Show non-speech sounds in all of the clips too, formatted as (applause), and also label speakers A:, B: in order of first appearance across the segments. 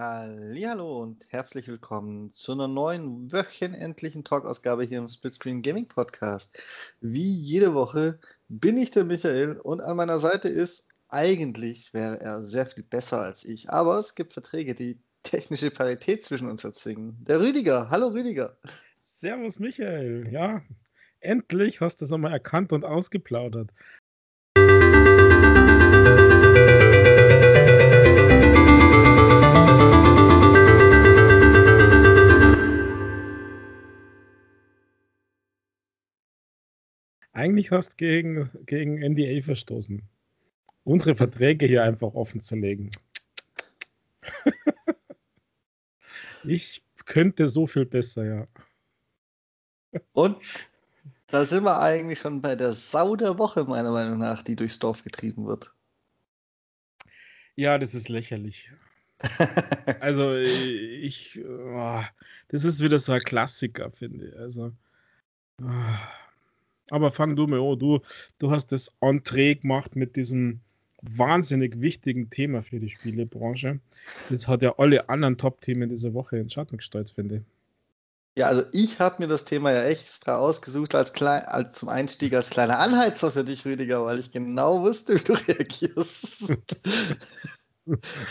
A: Hallo und herzlich willkommen zu einer neuen wöchentlichen Talkausgabe hier im Splitscreen Gaming Podcast. Wie jede Woche bin ich der Michael und an meiner Seite ist eigentlich wäre er sehr viel besser als ich, aber es gibt Verträge, die technische Parität zwischen uns erzwingen. Der Rüdiger. Hallo Rüdiger.
B: Servus Michael. Ja, endlich hast du es nochmal erkannt und ausgeplaudert. Eigentlich hast du gegen, gegen NDA verstoßen. Unsere Verträge hier einfach offen zu legen. (laughs) ich könnte so viel besser, ja.
A: Und da sind wir eigentlich schon bei der Sau der Woche, meiner Meinung nach, die durchs Dorf getrieben wird.
B: Ja, das ist lächerlich. (laughs) also ich, oh, das ist wieder so ein Klassiker, finde ich. Also, oh. Aber fang du mal an, du, du hast das Entree gemacht mit diesem wahnsinnig wichtigen Thema für die Spielebranche. Das hat ja alle anderen Top-Themen dieser Woche in Schatten gestellt, finde ich.
A: Ja, also ich habe mir das Thema ja extra ausgesucht als, klein, als zum Einstieg als kleiner Anheizer für dich, Rüdiger, weil ich genau wusste, wie du (laughs) reagierst.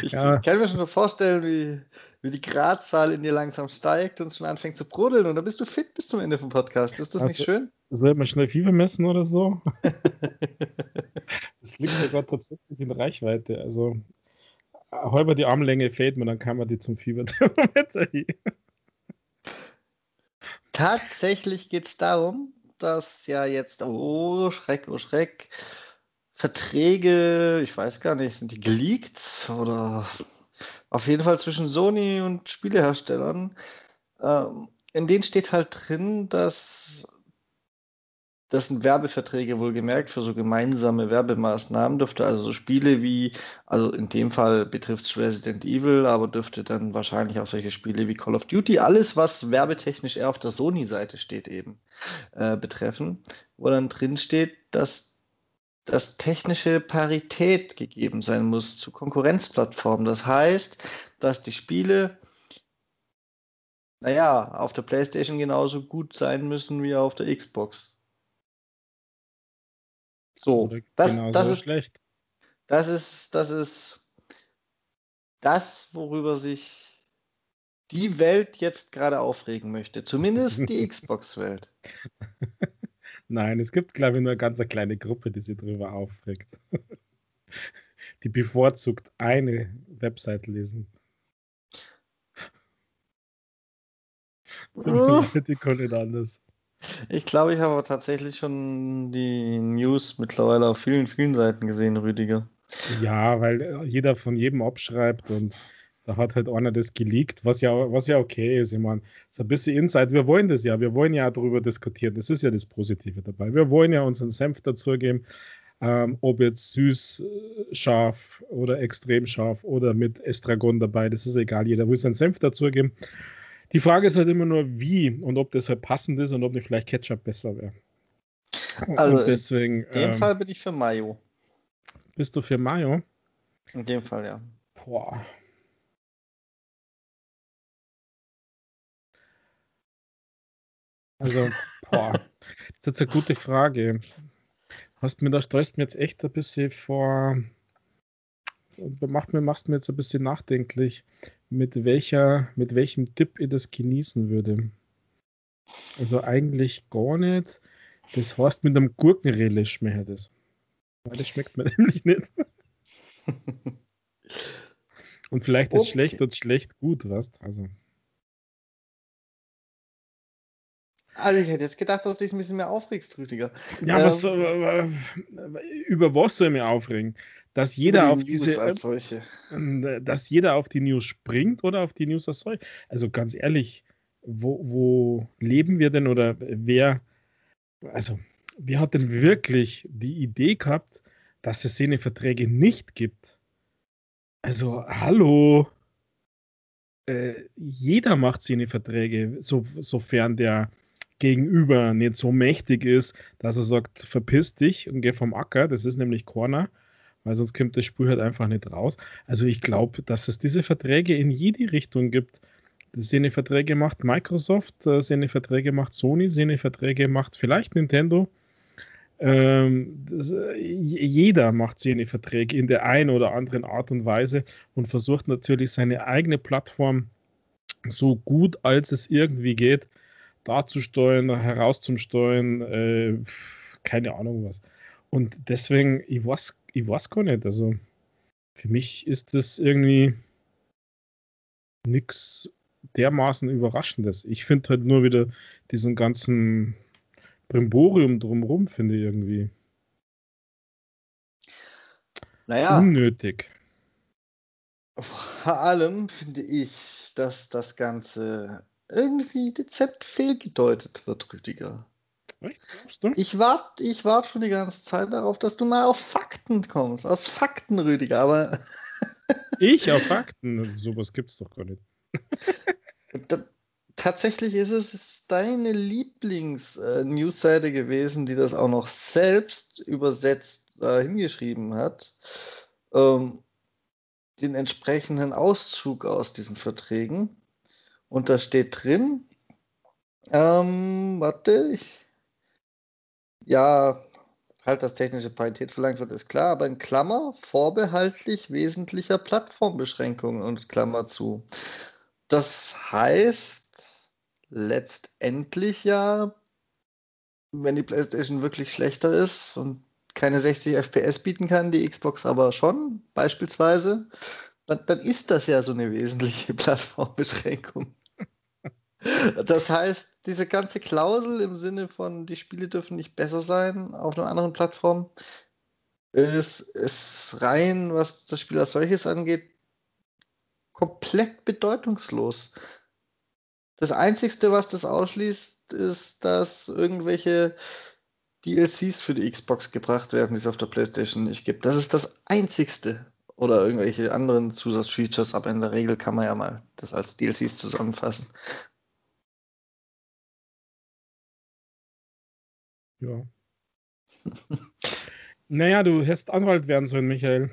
A: ich ja. kann mir schon vorstellen, wie, wie die Gradzahl in dir langsam steigt und schon anfängt zu brodeln und dann bist du fit bis zum Ende vom Podcast. Ist das also, nicht schön?
B: Soll man schnell Fieber messen oder so? (laughs) das liegt sogar tatsächlich in Reichweite. Also halber die Armlänge fällt mir, dann kann man die zum Fieberthermometer (laughs)
A: Tatsächlich geht es darum, dass ja jetzt, oh Schreck, oh Schreck, Verträge, ich weiß gar nicht, sind die geleakt oder auf jeden Fall zwischen Sony und Spieleherstellern. Ähm, in denen steht halt drin, dass das sind Werbeverträge wohlgemerkt für so gemeinsame Werbemaßnahmen, dürfte also so Spiele wie, also in dem Fall betrifft es Resident Evil, aber dürfte dann wahrscheinlich auch solche Spiele wie Call of Duty, alles, was werbetechnisch eher auf der Sony-Seite steht, eben äh, betreffen, wo dann drin steht, dass dass technische Parität gegeben sein muss zu Konkurrenzplattformen. Das heißt, dass die Spiele, naja, auf der PlayStation genauso gut sein müssen wie auf der Xbox. So, das, das ist schlecht. Das ist, das ist das, worüber sich die Welt jetzt gerade aufregen möchte. Zumindest die (laughs) Xbox-Welt.
B: Nein, es gibt, glaube ich, nur eine ganz kleine Gruppe, die sich darüber aufregt. (laughs) die bevorzugt eine Website lesen. (laughs)
A: die können anders. Ich glaube, ich habe tatsächlich schon die News mittlerweile auf vielen, vielen Seiten gesehen, Rüdiger.
B: Ja, weil äh, jeder von jedem abschreibt und da hat halt einer das geleakt, was ja, was ja okay ist. Ich meine, so ein bisschen Insight. Wir wollen das ja, wir wollen ja darüber diskutieren. Das ist ja das Positive dabei. Wir wollen ja unseren Senf dazugeben, ähm, ob jetzt süß, äh, scharf oder extrem scharf oder mit Estragon dabei. Das ist egal. Jeder will seinen Senf dazugeben. Die Frage ist halt immer nur, wie und ob das halt passend ist und ob nicht vielleicht Ketchup besser wäre.
A: Also deswegen, in dem ähm, Fall bin ich für Mayo.
B: Bist du für Mayo?
A: In dem Fall, ja.
B: Boah. Also, boah, das ist jetzt eine gute Frage. Hast mir, da stellst mir jetzt echt ein bisschen vor, macht mir, machst mir jetzt ein bisschen nachdenklich mit welcher, mit welchem Tipp ihr das genießen würde. Also eigentlich gar nicht. Das heißt mit einem Gurkenrelish schmeckt das. Weil das schmeckt mir (laughs) nämlich nicht. und vielleicht ist okay. schlecht und schlecht gut, was? Also.
A: Also ich hätte jetzt gedacht, dass du dich ein bisschen mehr aufregst, Rüdiger.
B: Ja, ähm, was, äh, über was soll ich mich aufregen? Dass jeder auf diese als solche. Äh, dass jeder auf die News springt oder auf die News als solche. Also ganz ehrlich, wo, wo leben wir denn oder wer, also wer hat denn wirklich die Idee gehabt, dass es Szeneverträge nicht gibt? Also, hallo. Äh, jeder macht Szeneverträge, so, sofern der Gegenüber nicht so mächtig ist, dass er sagt, verpiss dich und geh vom Acker, das ist nämlich Corner weil sonst kommt das Spiel halt einfach nicht raus. Also ich glaube, dass es diese Verträge in jede Richtung gibt. Seine Verträge macht Microsoft, äh, seine Verträge macht Sony, seine Verträge macht vielleicht Nintendo. Ähm, das, äh, jeder macht seine Verträge in der einen oder anderen Art und Weise und versucht natürlich seine eigene Plattform so gut als es irgendwie geht darzusteuern, herauszusteuern, äh, keine Ahnung was. Und deswegen, ich weiß, ich weiß gar nicht. Also für mich ist das irgendwie nichts dermaßen Überraschendes. Ich finde halt nur wieder diesen ganzen Brimborium drumherum, finde ich irgendwie.
A: Naja.
B: Unnötig.
A: Vor allem finde ich, dass das Ganze irgendwie dezent fehlgedeutet wird, Rüdiger. Ich warte ich wart schon die ganze Zeit darauf, dass du mal auf Fakten kommst. Aus Fakten, Rüdiger, aber. (laughs)
B: ich auf Fakten? Sowas gibt's doch gar nicht.
A: da, tatsächlich ist es deine Lieblings-Newsseite äh, gewesen, die das auch noch selbst übersetzt äh, hingeschrieben hat. Ähm, den entsprechenden Auszug aus diesen Verträgen. Und da steht drin, ähm, warte, ich, ja, halt, dass technische Parität verlangt wird, ist klar, aber in Klammer vorbehaltlich wesentlicher Plattformbeschränkungen und Klammer zu. Das heißt letztendlich ja, wenn die PlayStation wirklich schlechter ist und keine 60 FPS bieten kann, die Xbox aber schon, beispielsweise, dann, dann ist das ja so eine wesentliche (laughs) Plattformbeschränkung. Das heißt, diese ganze Klausel im Sinne von, die Spiele dürfen nicht besser sein auf einer anderen Plattform, ist, ist rein, was das Spiel als solches angeht, komplett bedeutungslos. Das Einzige, was das ausschließt, ist, dass irgendwelche DLCs für die Xbox gebracht werden, die es auf der PlayStation nicht gibt. Das ist das Einzigste. Oder irgendwelche anderen Zusatzfeatures, aber in der Regel kann man ja mal das als DLCs zusammenfassen.
B: Ja. naja, du hättest Anwalt werden sollen, Michael.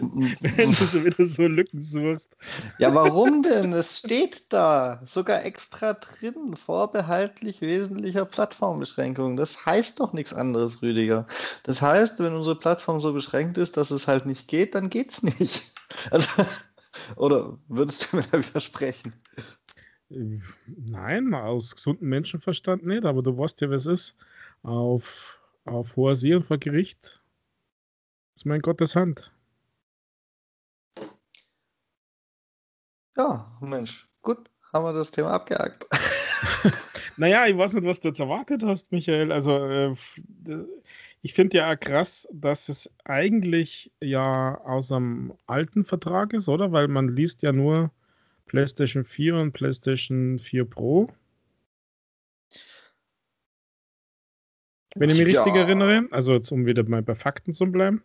B: Wenn du schon wieder so Lücken suchst.
A: Ja, warum denn? Es steht da sogar extra drin, vorbehaltlich wesentlicher Plattformbeschränkungen. Das heißt doch nichts anderes, Rüdiger. Das heißt, wenn unsere Plattform so beschränkt ist, dass es halt nicht geht, dann geht's nicht. Also, oder würdest du mir da widersprechen?
B: Nein, aus gesundem Menschenverstand nicht, aber du weißt ja, was es ist auf, auf hoher See und vor Gericht ist mein Gottes Hand.
A: Ja, Mensch, gut, haben wir das Thema abgehakt. (laughs)
B: naja, ich weiß nicht, was du jetzt erwartet hast, Michael. Also, äh, ich finde ja krass, dass es eigentlich ja aus einem alten Vertrag ist, oder? Weil man liest ja nur PlayStation 4 und PlayStation 4 Pro. Wenn ich mich ja. richtig erinnere. Also jetzt, um wieder mal bei Fakten zu bleiben.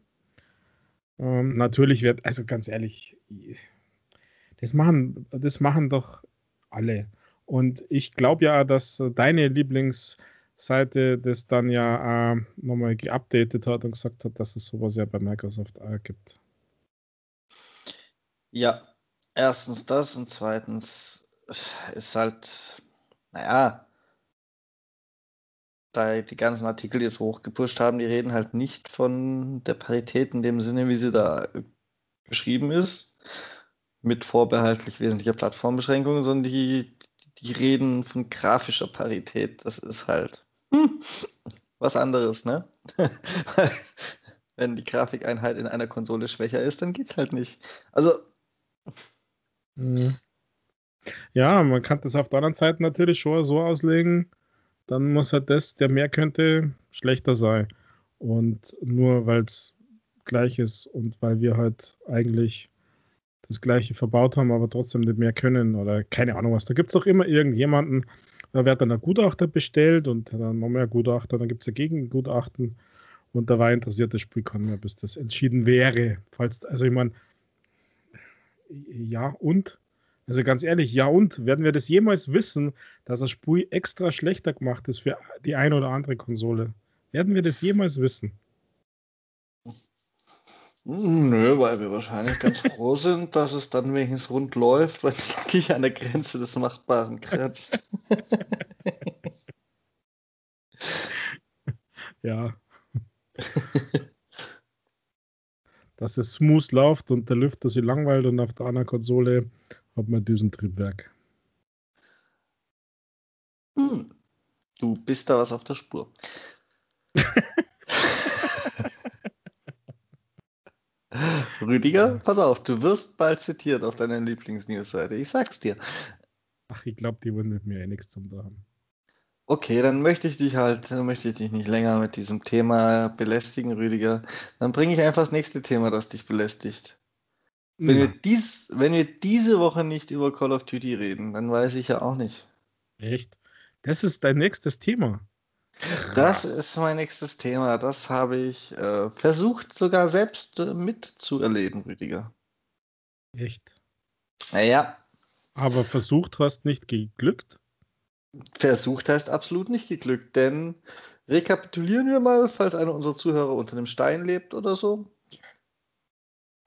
B: Ähm, natürlich wird, also ganz ehrlich, das machen, das machen doch alle. Und ich glaube ja, dass deine Lieblingsseite das dann ja äh, nochmal geupdatet hat und gesagt hat, dass es sowas ja bei Microsoft auch gibt.
A: Ja, erstens das und zweitens ist halt, naja, da die ganzen Artikel, es hochgepusht haben, die reden halt nicht von der Parität in dem Sinne, wie sie da beschrieben ist, mit vorbehaltlich wesentlicher Plattformbeschränkungen, sondern die, die reden von grafischer Parität. Das ist halt hm, was anderes, ne? (laughs) Wenn die Grafikeinheit in einer Konsole schwächer ist, dann geht's halt nicht. Also.
B: Mhm. Ja, man kann das auf der anderen Seite natürlich schon so auslegen, dann muss halt das, der mehr könnte, schlechter sein. Und nur weil es gleich ist und weil wir halt eigentlich das Gleiche verbaut haben, aber trotzdem nicht mehr können oder keine Ahnung was. Da gibt es doch immer irgendjemanden, da wird dann ein Gutachter bestellt und dann noch mehr Gutachter, dann gibt es ein Gegengutachten und da war interessiert, das Spiel kann mehr, bis das entschieden wäre. Falls, also ich meine, ja und? Also ganz ehrlich, ja und? Werden wir das jemals wissen, dass das Spiel extra schlechter gemacht ist für die eine oder andere Konsole? Werden wir das jemals wissen?
A: Nö, weil wir wahrscheinlich ganz (laughs) froh sind, dass es dann wenigstens rund läuft, weil es wirklich an der Grenze des Machbaren kratzt. (laughs)
B: ja. dass es smooth läuft und der Lüfter sich langweilt und auf der anderen Konsole hat man diesen Triebwerk.
A: Hm. Du bist da was auf der Spur. (laughs) Rüdiger, pass auf, du wirst bald zitiert auf deiner Lieblingsnewsseite. Ich sag's dir.
B: Ach, ich glaube, die wollen mit mir eh nichts zum haben.
A: Okay, dann möchte ich dich halt, dann möchte ich dich nicht länger mit diesem Thema belästigen, Rüdiger. Dann bringe ich einfach das nächste Thema, das dich belästigt. Wenn, ja. wir dies, wenn wir diese Woche nicht über Call of Duty reden, dann weiß ich ja auch nicht.
B: Echt? Das ist dein nächstes Thema.
A: Krass. Das ist mein nächstes Thema. Das habe ich äh, versucht sogar selbst äh, mitzuerleben, Rüdiger.
B: Echt?
A: Naja.
B: Aber versucht hast nicht geglückt?
A: Versucht heißt absolut nicht geglückt, denn rekapitulieren wir mal, falls einer unserer Zuhörer unter einem Stein lebt oder so.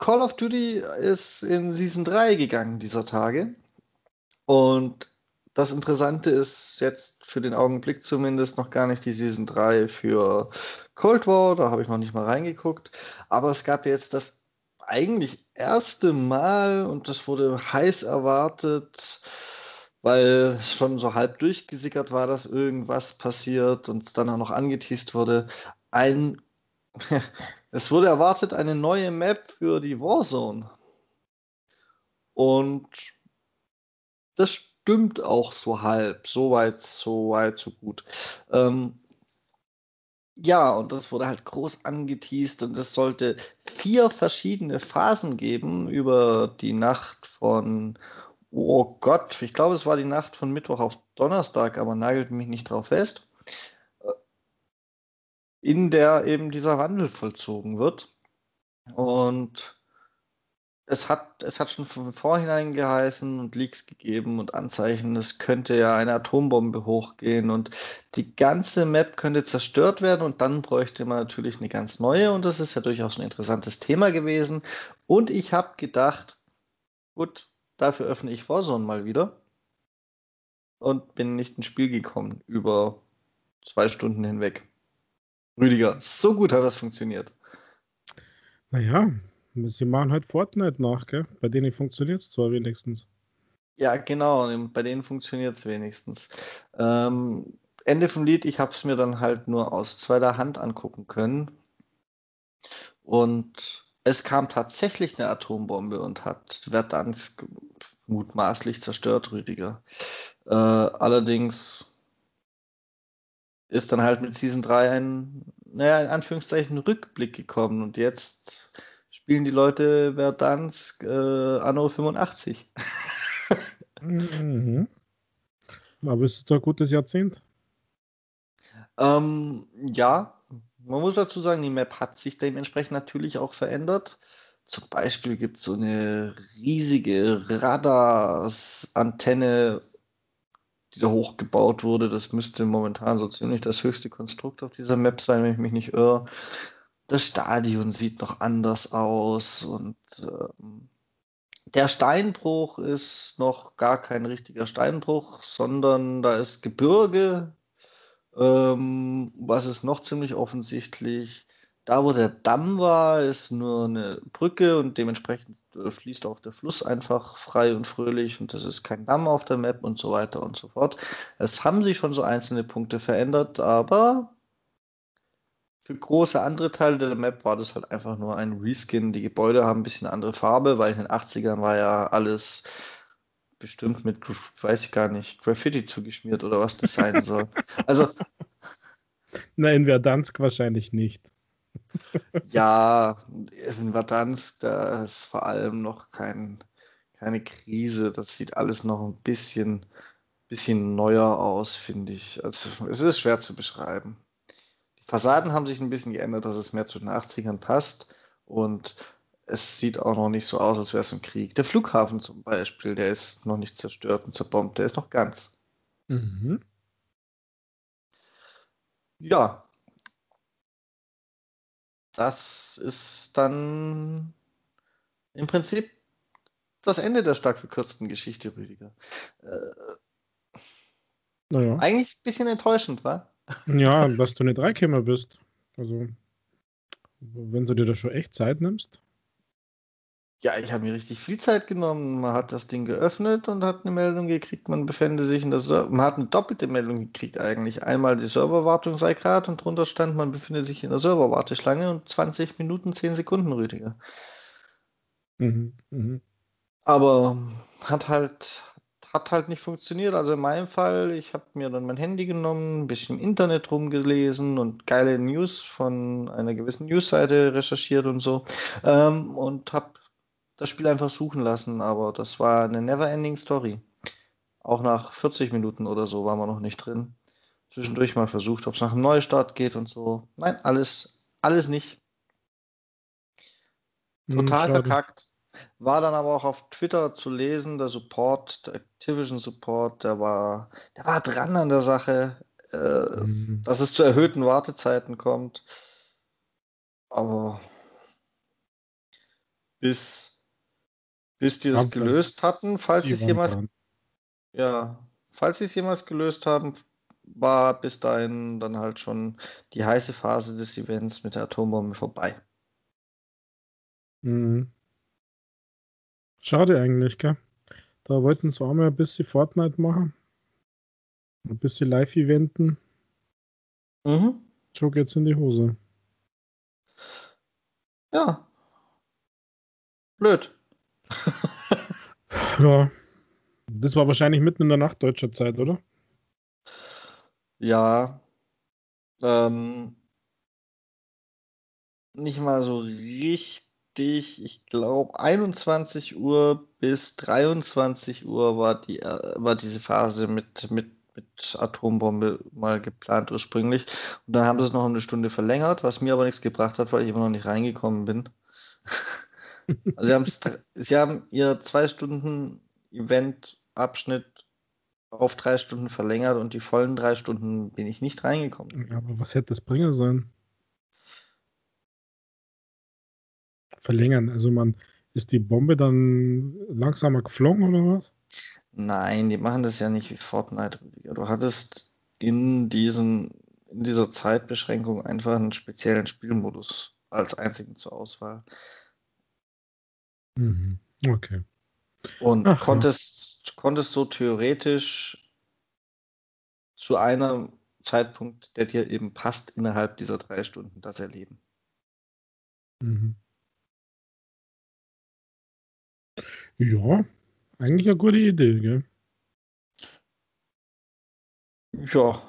A: Call of Duty ist in Season 3 gegangen dieser Tage. Und das Interessante ist jetzt für den Augenblick zumindest noch gar nicht die Season 3 für Cold War, da habe ich noch nicht mal reingeguckt. Aber es gab jetzt das eigentlich erste Mal und das wurde heiß erwartet, weil es schon so halb durchgesickert war, dass irgendwas passiert und dann auch noch angeteased wurde. Ein, es wurde erwartet eine neue Map für die Warzone. Und das stimmt auch so halb. So weit, so weit, so gut. Ähm, ja, und das wurde halt groß angeteased und es sollte vier verschiedene Phasen geben über die Nacht von, oh Gott, ich glaube, es war die Nacht von Mittwoch auf Donnerstag, aber nagelt mich nicht drauf fest, in der eben dieser Wandel vollzogen wird. Und es hat, es hat schon von vornherein geheißen und Leaks gegeben und Anzeichen, es könnte ja eine Atombombe hochgehen und die ganze Map könnte zerstört werden und dann bräuchte man natürlich eine ganz neue und das ist ja durchaus ein interessantes Thema gewesen. Und ich habe gedacht, gut, dafür öffne ich Warzone mal wieder und bin nicht ins Spiel gekommen über zwei Stunden hinweg. Rüdiger, so gut hat das funktioniert.
B: Naja, Sie machen halt Fortnite nach, gell? Bei denen funktioniert es zwar wenigstens.
A: Ja, genau, bei denen funktioniert es wenigstens. Ähm, Ende vom Lied, ich habe es mir dann halt nur aus zweiter Hand angucken können. Und es kam tatsächlich eine Atombombe und hat Verdansk mutmaßlich zerstört, Rüdiger. Äh, allerdings ist dann halt mit Season 3 ein, naja, in Anführungszeichen Rückblick gekommen und jetzt spielen die Leute Verdansk äh, Anno 85.
B: mhm. Aber ist es doch ein gutes Jahrzehnt?
A: Ähm, ja, man muss dazu sagen, die Map hat sich dementsprechend natürlich auch verändert. Zum Beispiel gibt es so eine riesige Radars-Antenne, die da hochgebaut wurde. Das müsste momentan so ziemlich das höchste Konstrukt auf dieser Map sein, wenn ich mich nicht irre das Stadion sieht noch anders aus und ähm, der Steinbruch ist noch gar kein richtiger Steinbruch, sondern da ist Gebirge. Ähm, was ist noch ziemlich offensichtlich? Da, wo der Damm war, ist nur eine Brücke und dementsprechend äh, fließt auch der Fluss einfach frei und fröhlich und das ist kein Damm auf der Map und so weiter und so fort. Es haben sich schon so einzelne Punkte verändert, aber für große andere Teile der Map war das halt einfach nur ein Reskin. Die Gebäude haben ein bisschen andere Farbe, weil in den 80ern war ja alles bestimmt mit, weiß ich gar nicht, Graffiti zugeschmiert oder was das sein soll. (laughs) Also.
B: Nein, in Verdansk wahrscheinlich nicht.
A: Ja, in Verdansk, da ist vor allem noch kein, keine Krise. Das sieht alles noch ein bisschen, bisschen neuer aus, finde ich. Also, es ist schwer zu beschreiben. Fassaden haben sich ein bisschen geändert, dass es mehr zu den 80ern passt. Und es sieht auch noch nicht so aus, als wäre es ein Krieg. Der Flughafen zum Beispiel, der ist noch nicht zerstört und zerbombt, der ist noch ganz. Mhm. Ja. Das ist dann im Prinzip das Ende der stark verkürzten Geschichte, Rüdiger. Äh, naja. Eigentlich ein bisschen enttäuschend, wa?
B: Ja, (laughs) dass du eine Dreikämmer bist. Also, wenn du dir da schon echt Zeit nimmst.
A: Ja, ich habe mir richtig viel Zeit genommen. Man hat das Ding geöffnet und hat eine Meldung gekriegt, man befände sich in der Server. Man hat eine doppelte Meldung gekriegt eigentlich. Einmal die Serverwartung sei gerade und drunter stand, man befindet sich in der Serverwarteschlange und 20 Minuten, 10 Sekunden, Rüdiger. Mhm, mh. Aber hat halt, hat halt nicht funktioniert. Also in meinem Fall, ich habe mir dann mein Handy genommen, ein bisschen im Internet rumgelesen und geile News von einer gewissen Newsseite recherchiert und so. Ähm, und habe das Spiel einfach suchen lassen, aber das war eine never-ending Story. Auch nach 40 Minuten oder so waren wir noch nicht drin. Zwischendurch mal versucht, ob es nach einem Neustart geht und so. Nein, alles, alles nicht. Total hm, verkackt. War dann aber auch auf Twitter zu lesen, der Support, der Activision Support, der war, der war dran an der Sache, äh, mhm. dass es zu erhöhten Wartezeiten kommt. Aber bis bis die es gelöst hatten, falls es jemand. Ja, falls sie es jemals gelöst haben, war bis dahin dann halt schon die heiße Phase des Events mit der Atombombe vorbei.
B: Mhm. Schade eigentlich, gell? Da wollten sie auch mal ein bisschen Fortnite machen. Ein bisschen Live-Eventen. Mhm. Schon geht's in die Hose.
A: Ja. Blöd.
B: Ja. Das war wahrscheinlich mitten in der Nacht deutscher Zeit, oder?
A: Ja. Ähm, nicht mal so richtig. Ich glaube, 21 Uhr bis 23 Uhr war, die, äh, war diese Phase mit, mit, mit Atombombe mal geplant ursprünglich. Und dann haben sie es noch eine Stunde verlängert, was mir aber nichts gebracht hat, weil ich immer noch nicht reingekommen bin. (laughs) Also sie, sie haben ihr zwei Stunden Event-Abschnitt auf drei Stunden verlängert und die vollen drei Stunden bin ich nicht reingekommen.
B: Ja, aber was hätte das bringen sollen? Verlängern, also man, ist die Bombe dann langsamer geflogen oder was?
A: Nein, die machen das ja nicht wie Fortnite, Du hattest in, diesen, in dieser Zeitbeschränkung einfach einen speziellen Spielmodus als einzigen zur Auswahl.
B: Mhm. Okay.
A: Und Ach, konntest, ja. konntest so theoretisch zu einem Zeitpunkt, der dir eben passt, innerhalb dieser drei Stunden das erleben. Mhm.
B: Ja, eigentlich eine gute Idee, gell?
A: Ja,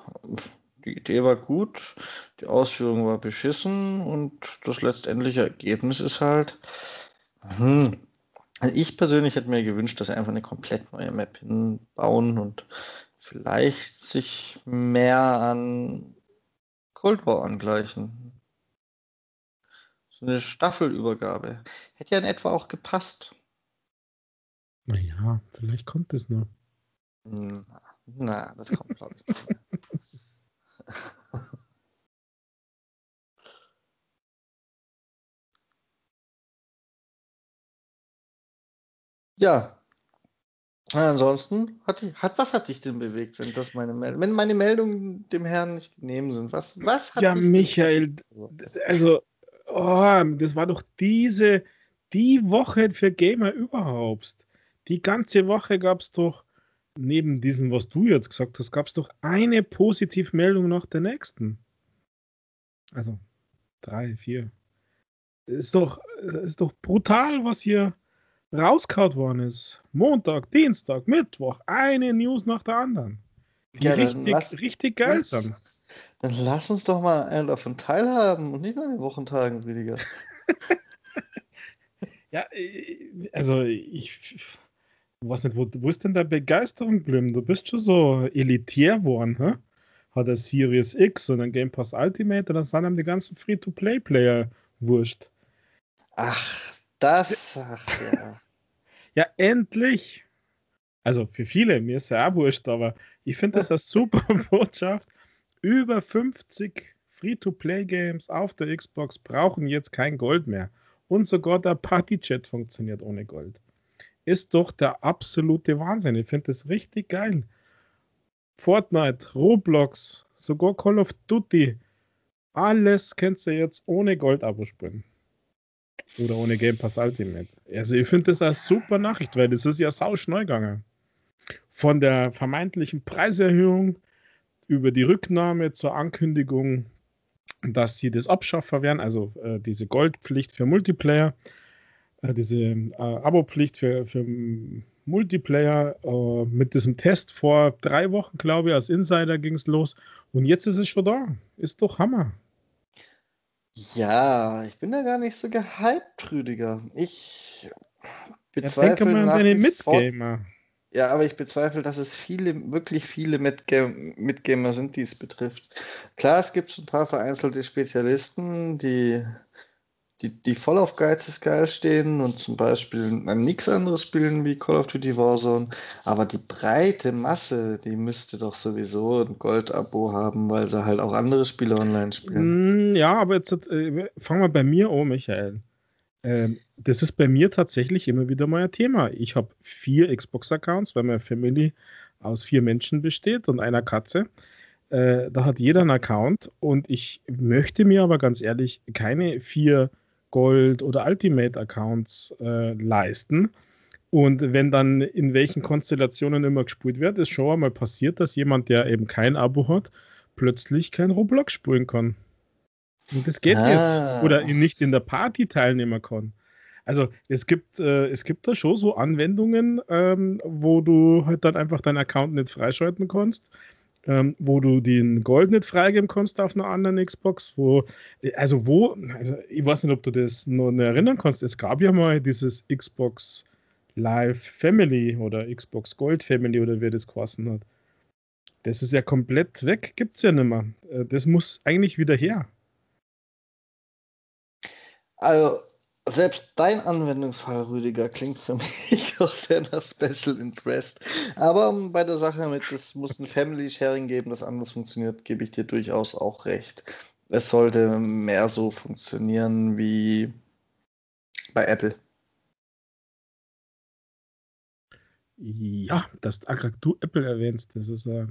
A: die Idee war gut, die Ausführung war beschissen und das letztendliche Ergebnis ist halt, hm. Also ich persönlich hätte mir gewünscht, dass sie einfach eine komplett neue Map hinbauen und vielleicht sich mehr an Cold War angleichen. So eine Staffelübergabe. Hätte ja in etwa auch gepasst.
B: Naja, vielleicht kommt es noch.
A: Na, na das kommt, glaube ich, nicht mehr. (laughs) Ja. Ansonsten, hat, hat, was hat dich denn bewegt, wenn das meine Meldung, wenn meine Meldungen dem Herrn nicht genehm sind? Was, was
B: hat Ja, Michael, also, oh, das war doch diese, die Woche für Gamer überhaupt. Die ganze Woche gab es doch, neben diesem, was du jetzt gesagt hast, gab es doch eine Positivmeldung nach der nächsten. Also, drei, vier. Ist doch, ist doch brutal, was hier rausgehauen worden ist. Montag, Dienstag, Mittwoch, eine News nach der anderen. Die ja, richtig, lass, richtig geil lass, sind.
A: Dann lass uns doch mal einen davon teilhaben und nicht nur an den Wochentagen, Rüdiger. (laughs)
B: ja, äh, also ich weiß nicht, wo, wo ist denn der Begeisterung geblieben? Du bist schon so elitär geworden, hä? Hat er Series X und ein Game Pass Ultimate und dann sind ihm die ganzen Free-to-Play-Player wurscht.
A: Ach, das, ach ja. (laughs)
B: ja, endlich. Also für viele, mir ist ja auch wurscht, aber ich finde das eine (laughs) super Botschaft. Über 50 Free-to-Play-Games auf der Xbox brauchen jetzt kein Gold mehr. Und sogar der Party-Chat funktioniert ohne Gold. Ist doch der absolute Wahnsinn. Ich finde das richtig geil. Fortnite, Roblox, sogar Call of Duty. Alles könnt ihr jetzt ohne Gold-Abo spielen. Oder ohne Game Pass Ultimate. Also ich finde das eine super Nachricht, weil das ist ja sau schnell gegangen. Von der vermeintlichen Preiserhöhung über die Rücknahme zur Ankündigung, dass sie das abschaffen werden, also äh, diese Goldpflicht für Multiplayer, äh, diese äh, Abo-Pflicht für, für Multiplayer äh, mit diesem Test vor drei Wochen, glaube ich, als Insider ging es los. Und jetzt ist es schon da. Ist doch Hammer.
A: Ja, ich bin da gar nicht so gehypt, Rüdiger. Ich
B: bezweifle ja, denke mal an deine Mitgamer.
A: Ja, aber ich bezweifle, dass es viele, wirklich viele Mitgamer sind, die es betrifft. Klar, es gibt ein paar vereinzelte Spezialisten, die die, die voll auf Geiz ist geil stehen und zum Beispiel nichts anderes spielen wie Call of Duty Warzone. Aber die breite Masse, die müsste doch sowieso ein Gold-Abo haben, weil sie halt auch andere Spiele online spielen.
B: Mm, ja, aber jetzt äh, fangen wir bei mir an, Michael. Ähm, das ist bei mir tatsächlich immer wieder mal ein Thema. Ich habe vier Xbox-Accounts, weil meine Family aus vier Menschen besteht und einer Katze. Äh, da hat jeder einen Account und ich möchte mir aber ganz ehrlich keine vier Gold- oder Ultimate-Accounts äh, leisten. Und wenn dann in welchen Konstellationen immer gespielt wird, ist schon einmal passiert, dass jemand, der eben kein Abo hat, plötzlich kein Roblox spielen kann. Und das geht ah. jetzt. Oder nicht in der Party teilnehmen kann. Also es gibt, äh, es gibt da schon so Anwendungen, ähm, wo du halt dann einfach deinen Account nicht freischalten kannst ähm, wo du den Gold nicht freigeben kannst auf einer anderen Xbox, wo, also wo, also ich weiß nicht, ob du das noch erinnern kannst, es gab ja mal dieses Xbox Live Family oder Xbox Gold Family oder wer das geheißen hat. Das ist ja komplett weg, gibt es ja nicht mehr. Äh, das muss eigentlich wieder her.
A: Also, selbst dein Anwendungsfall, Rüdiger, klingt für (laughs) mich auch sehr nach Special Interest. Aber bei der Sache mit, es muss ein Family Sharing geben, das anders funktioniert, gebe ich dir durchaus auch recht. Es sollte mehr so funktionieren wie bei Apple.
B: Ja, dass du Apple erwähnst, das ist äh,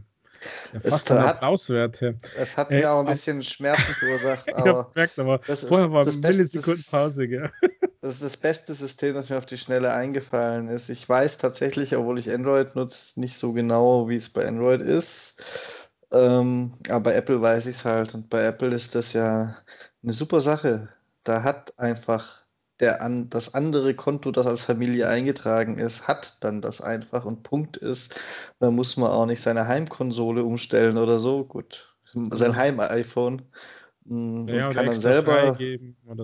B: ja, fast es hat, Applauswerte.
A: Es hat mir äh, auch ein bisschen Schmerzen verursacht. (laughs) Aber
B: ich merkt, aber das vorher ist, war eine Millisekunden Pause. Gell? (laughs)
A: Das ist das beste System, das mir auf die Schnelle eingefallen ist. Ich weiß tatsächlich, obwohl ich Android nutze, nicht so genau, wie es bei Android ist. Ähm, aber bei Apple weiß ich es halt. Und bei Apple ist das ja eine super Sache. Da hat einfach der an, das andere Konto, das als Familie eingetragen ist, hat dann das einfach und Punkt ist, da muss man auch nicht seine Heimkonsole umstellen oder so. Gut, sein mhm. Heim-iPhone.
B: Mm, ja, kann dann selber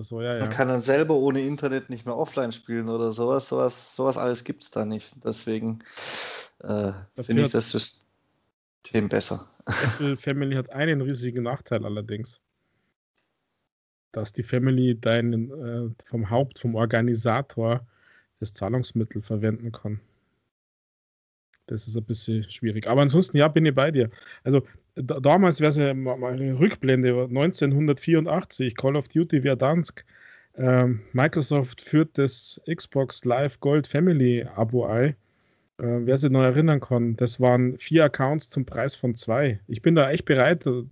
B: so. ja, ja.
A: Man kann dann selber ohne Internet nicht mehr offline spielen oder sowas. Sowas, sowas alles gibt es da nicht. Deswegen äh, finde ich das System besser.
B: Apple (laughs) Family hat einen riesigen Nachteil allerdings dass die Family deinen äh, vom Haupt, vom Organisator das Zahlungsmittel verwenden kann. Das ist ein bisschen schwierig. Aber ansonsten, ja, bin ich bei dir. Also da, damals wäre es ja mal eine Rückblende, 1984, Call of Duty Verdansk. Ähm, Microsoft führt das Xbox Live Gold Family Abo ein. Äh, wer sich noch erinnern kann, das waren vier Accounts zum Preis von zwei. Ich bin da echt bereit, äh,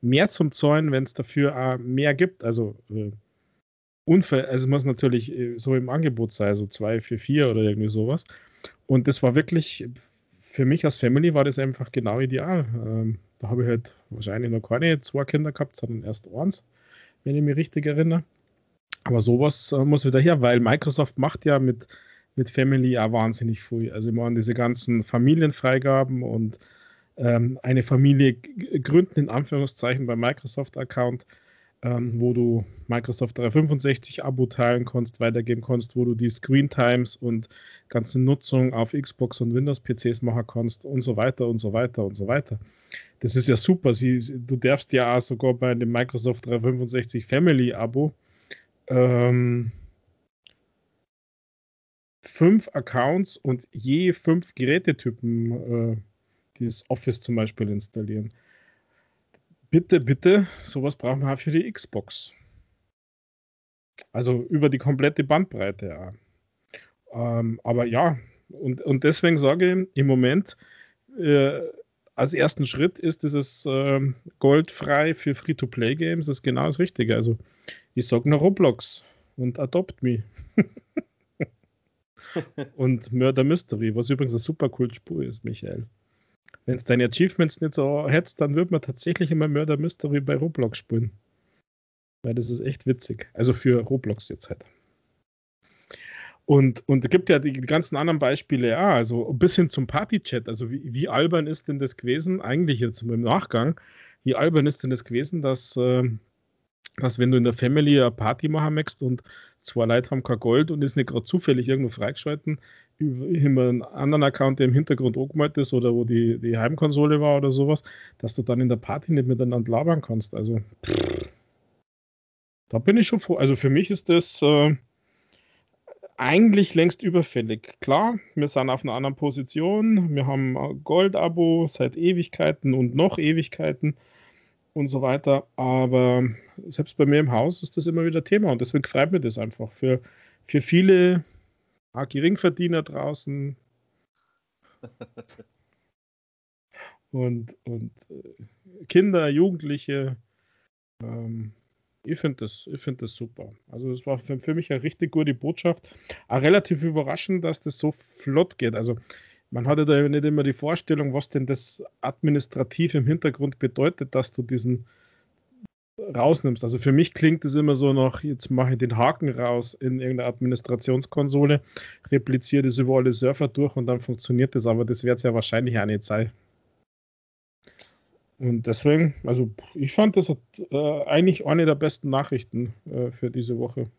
B: mehr zum Zäunen, wenn es dafür äh, mehr gibt. Also äh, Unfall, also muss natürlich äh, so im Angebot sein, so zwei für vier oder irgendwie sowas. Und das war wirklich, für mich als Family war das einfach genau ideal. Ähm, da habe ich halt wahrscheinlich noch keine zwei Kinder gehabt, sondern erst eins, wenn ich mich richtig erinnere. Aber sowas äh, muss wieder her, weil Microsoft macht ja mit, mit Family auch wahnsinnig viel. Also ich meine, diese ganzen Familienfreigaben und ähm, eine Familie gründen, in Anführungszeichen, beim Microsoft-Account, ähm, wo du Microsoft 365 Abo teilen kannst, weitergeben kannst, wo du die Screen Times und ganze Nutzung auf Xbox und Windows-PCs machen kannst und so weiter und so weiter und so weiter. Das ist ja super. Sie, du darfst ja auch sogar bei dem Microsoft 365 Family Abo ähm, fünf Accounts und je fünf Gerätetypen äh, dieses Office zum Beispiel installieren. Bitte, bitte, sowas brauchen wir auch für die Xbox. Also über die komplette Bandbreite. Ähm, aber ja, und, und deswegen sage ich im Moment, äh, als ersten Schritt ist dieses äh, goldfrei für Free-to-Play-Games, das ist genau das Richtige. Also ich sage nur Roblox und Adopt Me. (laughs) und Murder Mystery, was übrigens eine super coole Spur ist, Michael. Wenn es deine Achievements nicht so hättest, dann würde man tatsächlich immer Murder Mystery bei Roblox spielen. Weil das ist echt witzig. Also für Roblox jetzt halt. Und, und es gibt ja die ganzen anderen Beispiele, ja, also bis hin zum Party-Chat. Also wie, wie albern ist denn das gewesen, eigentlich jetzt im Nachgang, wie albern ist denn das gewesen, dass, äh, dass wenn du in der Family eine Party machen möchtest und zwei Leute haben kein Gold und ist nicht gerade zufällig irgendwo freigeschalten, über einen anderen Account, der im Hintergrund angemeldet ist oder wo die, die Heimkonsole war oder sowas, dass du dann in der Party nicht miteinander labern kannst. Also, pff, da bin ich schon froh. Also für mich ist das äh, eigentlich längst überfällig. Klar, wir sind auf einer anderen Position, wir haben ein Gold-Abo seit Ewigkeiten und noch Ewigkeiten und so weiter. Aber selbst bei mir im Haus ist das immer wieder Thema und deswegen freut mich das einfach. Für, für viele Geringverdiener draußen (laughs) und, und äh, Kinder, Jugendliche. Ähm, ich finde das, find das super. Also, das war für, für mich eine richtig gute Botschaft. Auch relativ überraschend, dass das so flott geht. Also, man hatte da nicht immer die Vorstellung, was denn das administrativ im Hintergrund bedeutet, dass du diesen rausnimmst. Also für mich klingt es immer so noch, jetzt mache ich den Haken raus in irgendeiner Administrationskonsole, repliziere das über alle Server durch und dann funktioniert das, aber das wird es ja wahrscheinlich auch nicht sein. Und deswegen, also ich fand das äh, eigentlich eine der besten Nachrichten äh, für diese Woche.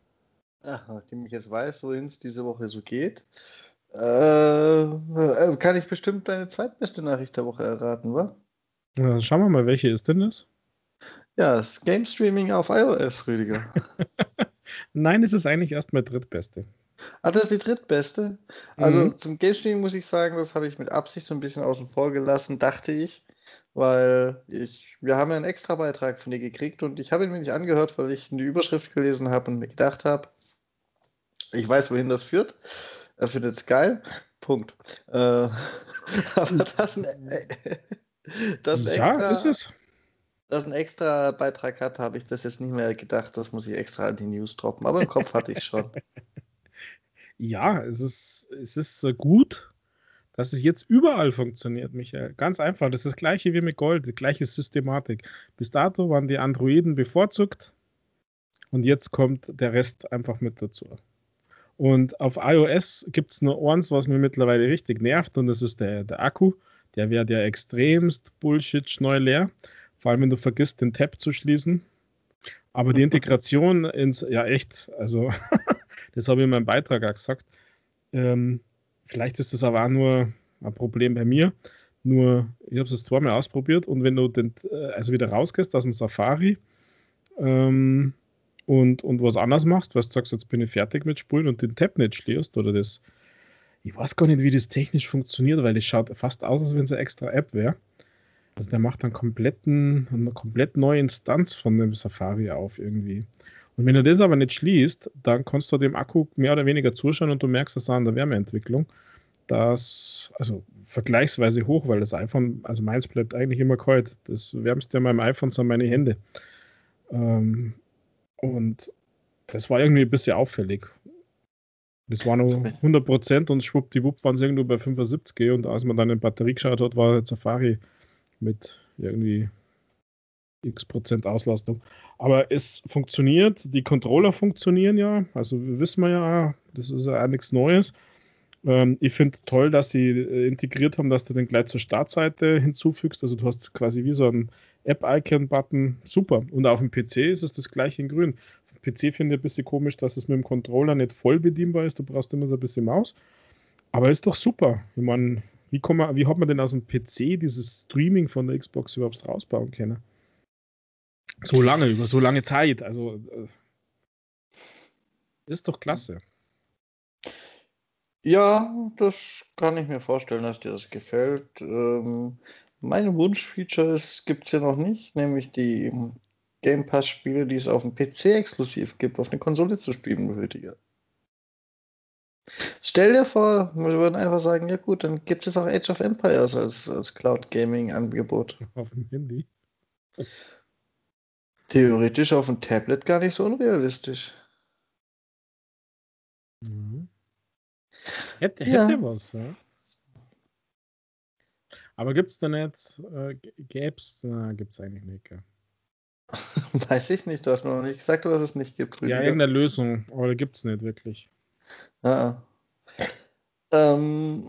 A: Ach, nachdem ich jetzt weiß, wohin es diese Woche so geht, äh, äh, kann ich bestimmt deine zweitbeste Nachricht der Woche erraten, wa?
B: Ja, schauen wir mal, welche ist denn das?
A: Ja, das Game Streaming auf iOS, Rüdiger. (laughs)
B: Nein, es ist eigentlich erst mein drittbeste.
A: Ah, das ist die drittbeste? Also mhm. zum Game Streaming muss ich sagen, das habe ich mit Absicht so ein bisschen außen vor gelassen, dachte ich. Weil ich, wir haben ja einen extra Beitrag von dir gekriegt und ich habe ihn mir nicht angehört, weil ich die Überschrift gelesen habe und mir gedacht habe, ich weiß, wohin das führt. Er findet es geil. Punkt. Äh, (laughs) aber das, äh, das
B: ja, extra, ist es
A: das einen extra Beitrag hat, habe ich das jetzt nicht mehr gedacht. Das muss ich extra an die News droppen. Aber im Kopf hatte ich schon. (laughs)
B: Ja, es ist, es ist gut, dass es jetzt überall funktioniert, Michael. Ganz einfach. Das ist das gleiche wie mit Gold, die gleiche Systematik. Bis dato waren die Androiden bevorzugt und jetzt kommt der Rest einfach mit dazu. Und auf iOS gibt es nur eins, was mir mittlerweile richtig nervt, und das ist der, der Akku. Der wird ja extremst Bullshit schnell leer. Vor allem, wenn du vergisst, den Tab zu schließen. Aber die (laughs) Integration ins, ja echt, also (laughs) das habe ich in meinem Beitrag auch gesagt. Ähm, vielleicht ist das aber auch nur ein Problem bei mir. Nur, ich habe es zweimal ausprobiert und wenn du den, äh, also wieder rausgehst aus dem Safari ähm, und, und was anderes machst, was du sagst, jetzt bin ich fertig mit Spulen und den Tab nicht schließt oder das, ich weiß gar nicht, wie das technisch funktioniert, weil es schaut fast aus, als wenn es eine extra App wäre. Also der macht dann kompletten, eine komplett neue Instanz von dem Safari auf irgendwie. Und wenn du das aber nicht schließt, dann kannst du dem Akku mehr oder weniger zuschauen und du merkst das an der Wärmeentwicklung. Das, also vergleichsweise hoch, weil das iPhone, also meins bleibt eigentlich immer kalt. Das wärmste an meinem iPhone sind meine Hände. Ähm, und das war irgendwie ein bisschen auffällig. Das war nur 100% und schwuppdiwupp waren es irgendwo bei 75 und als man dann in die Batterie geschaut hat, war Safari mit irgendwie x Prozent Auslastung. Aber es funktioniert, die Controller funktionieren ja, also wissen wir ja, das ist ja nichts Neues. Ähm, ich finde toll, dass sie äh, integriert haben, dass du den gleich zur Startseite hinzufügst. Also du hast quasi wie so einen App-Icon-Button. Super. Und auf dem PC ist es das gleiche in grün. Auf dem PC finde ich ein bisschen komisch, dass es mit dem Controller nicht voll bedienbar ist. Du brauchst immer so ein bisschen Maus. Aber ist doch super. Ich meine, wie, man, wie hat man denn aus dem PC dieses Streaming von der Xbox überhaupt rausbauen können? So lange, über so lange Zeit. Also äh, ist doch klasse.
A: Ja, das kann ich mir vorstellen, dass dir das gefällt. Ähm, mein Wunschfeature gibt es ja noch nicht, nämlich die Game Pass-Spiele, die es auf dem PC exklusiv gibt, auf eine Konsole zu spielen, Rüdiger. Stell dir vor, wir würden einfach sagen, ja gut, dann gibt es auch Age of Empires als, als Cloud Gaming Angebot.
B: Auf dem Handy.
A: Theoretisch auf dem Tablet gar nicht so unrealistisch.
B: Mhm. Hätte, hätte ja. was, ja. Aber gibt es da nicht, äh, gäb's, na, gibt es eigentlich nicht, gell? (laughs)
A: Weiß ich nicht, du hast mir noch nicht gesagt, was es nicht gibt.
B: Rüdiger. Ja, irgendeine Lösung, aber gibt es nicht wirklich.
A: Ja. Ähm,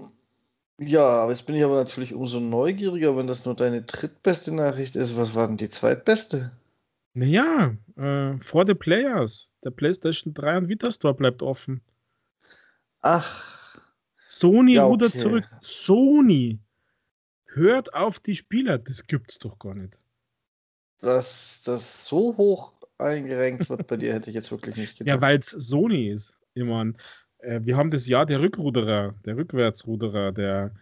A: ja, aber jetzt bin ich aber natürlich umso neugieriger, wenn das nur deine drittbeste Nachricht ist. Was war denn die zweitbeste?
B: Naja, äh, for the Players. Der PlayStation 3 und Vita Store bleibt offen.
A: Ach.
B: Sony ja, rudert okay. zurück. Sony. Hört auf die Spieler. Das gibt's doch gar nicht.
A: Dass das so hoch eingerenkt wird bei dir, (laughs) hätte ich jetzt wirklich nicht
B: gedacht. Ja, weil es Sony ist. Ich mein, äh, wir haben das Jahr der Rückruderer, der Rückwärtsruderer, der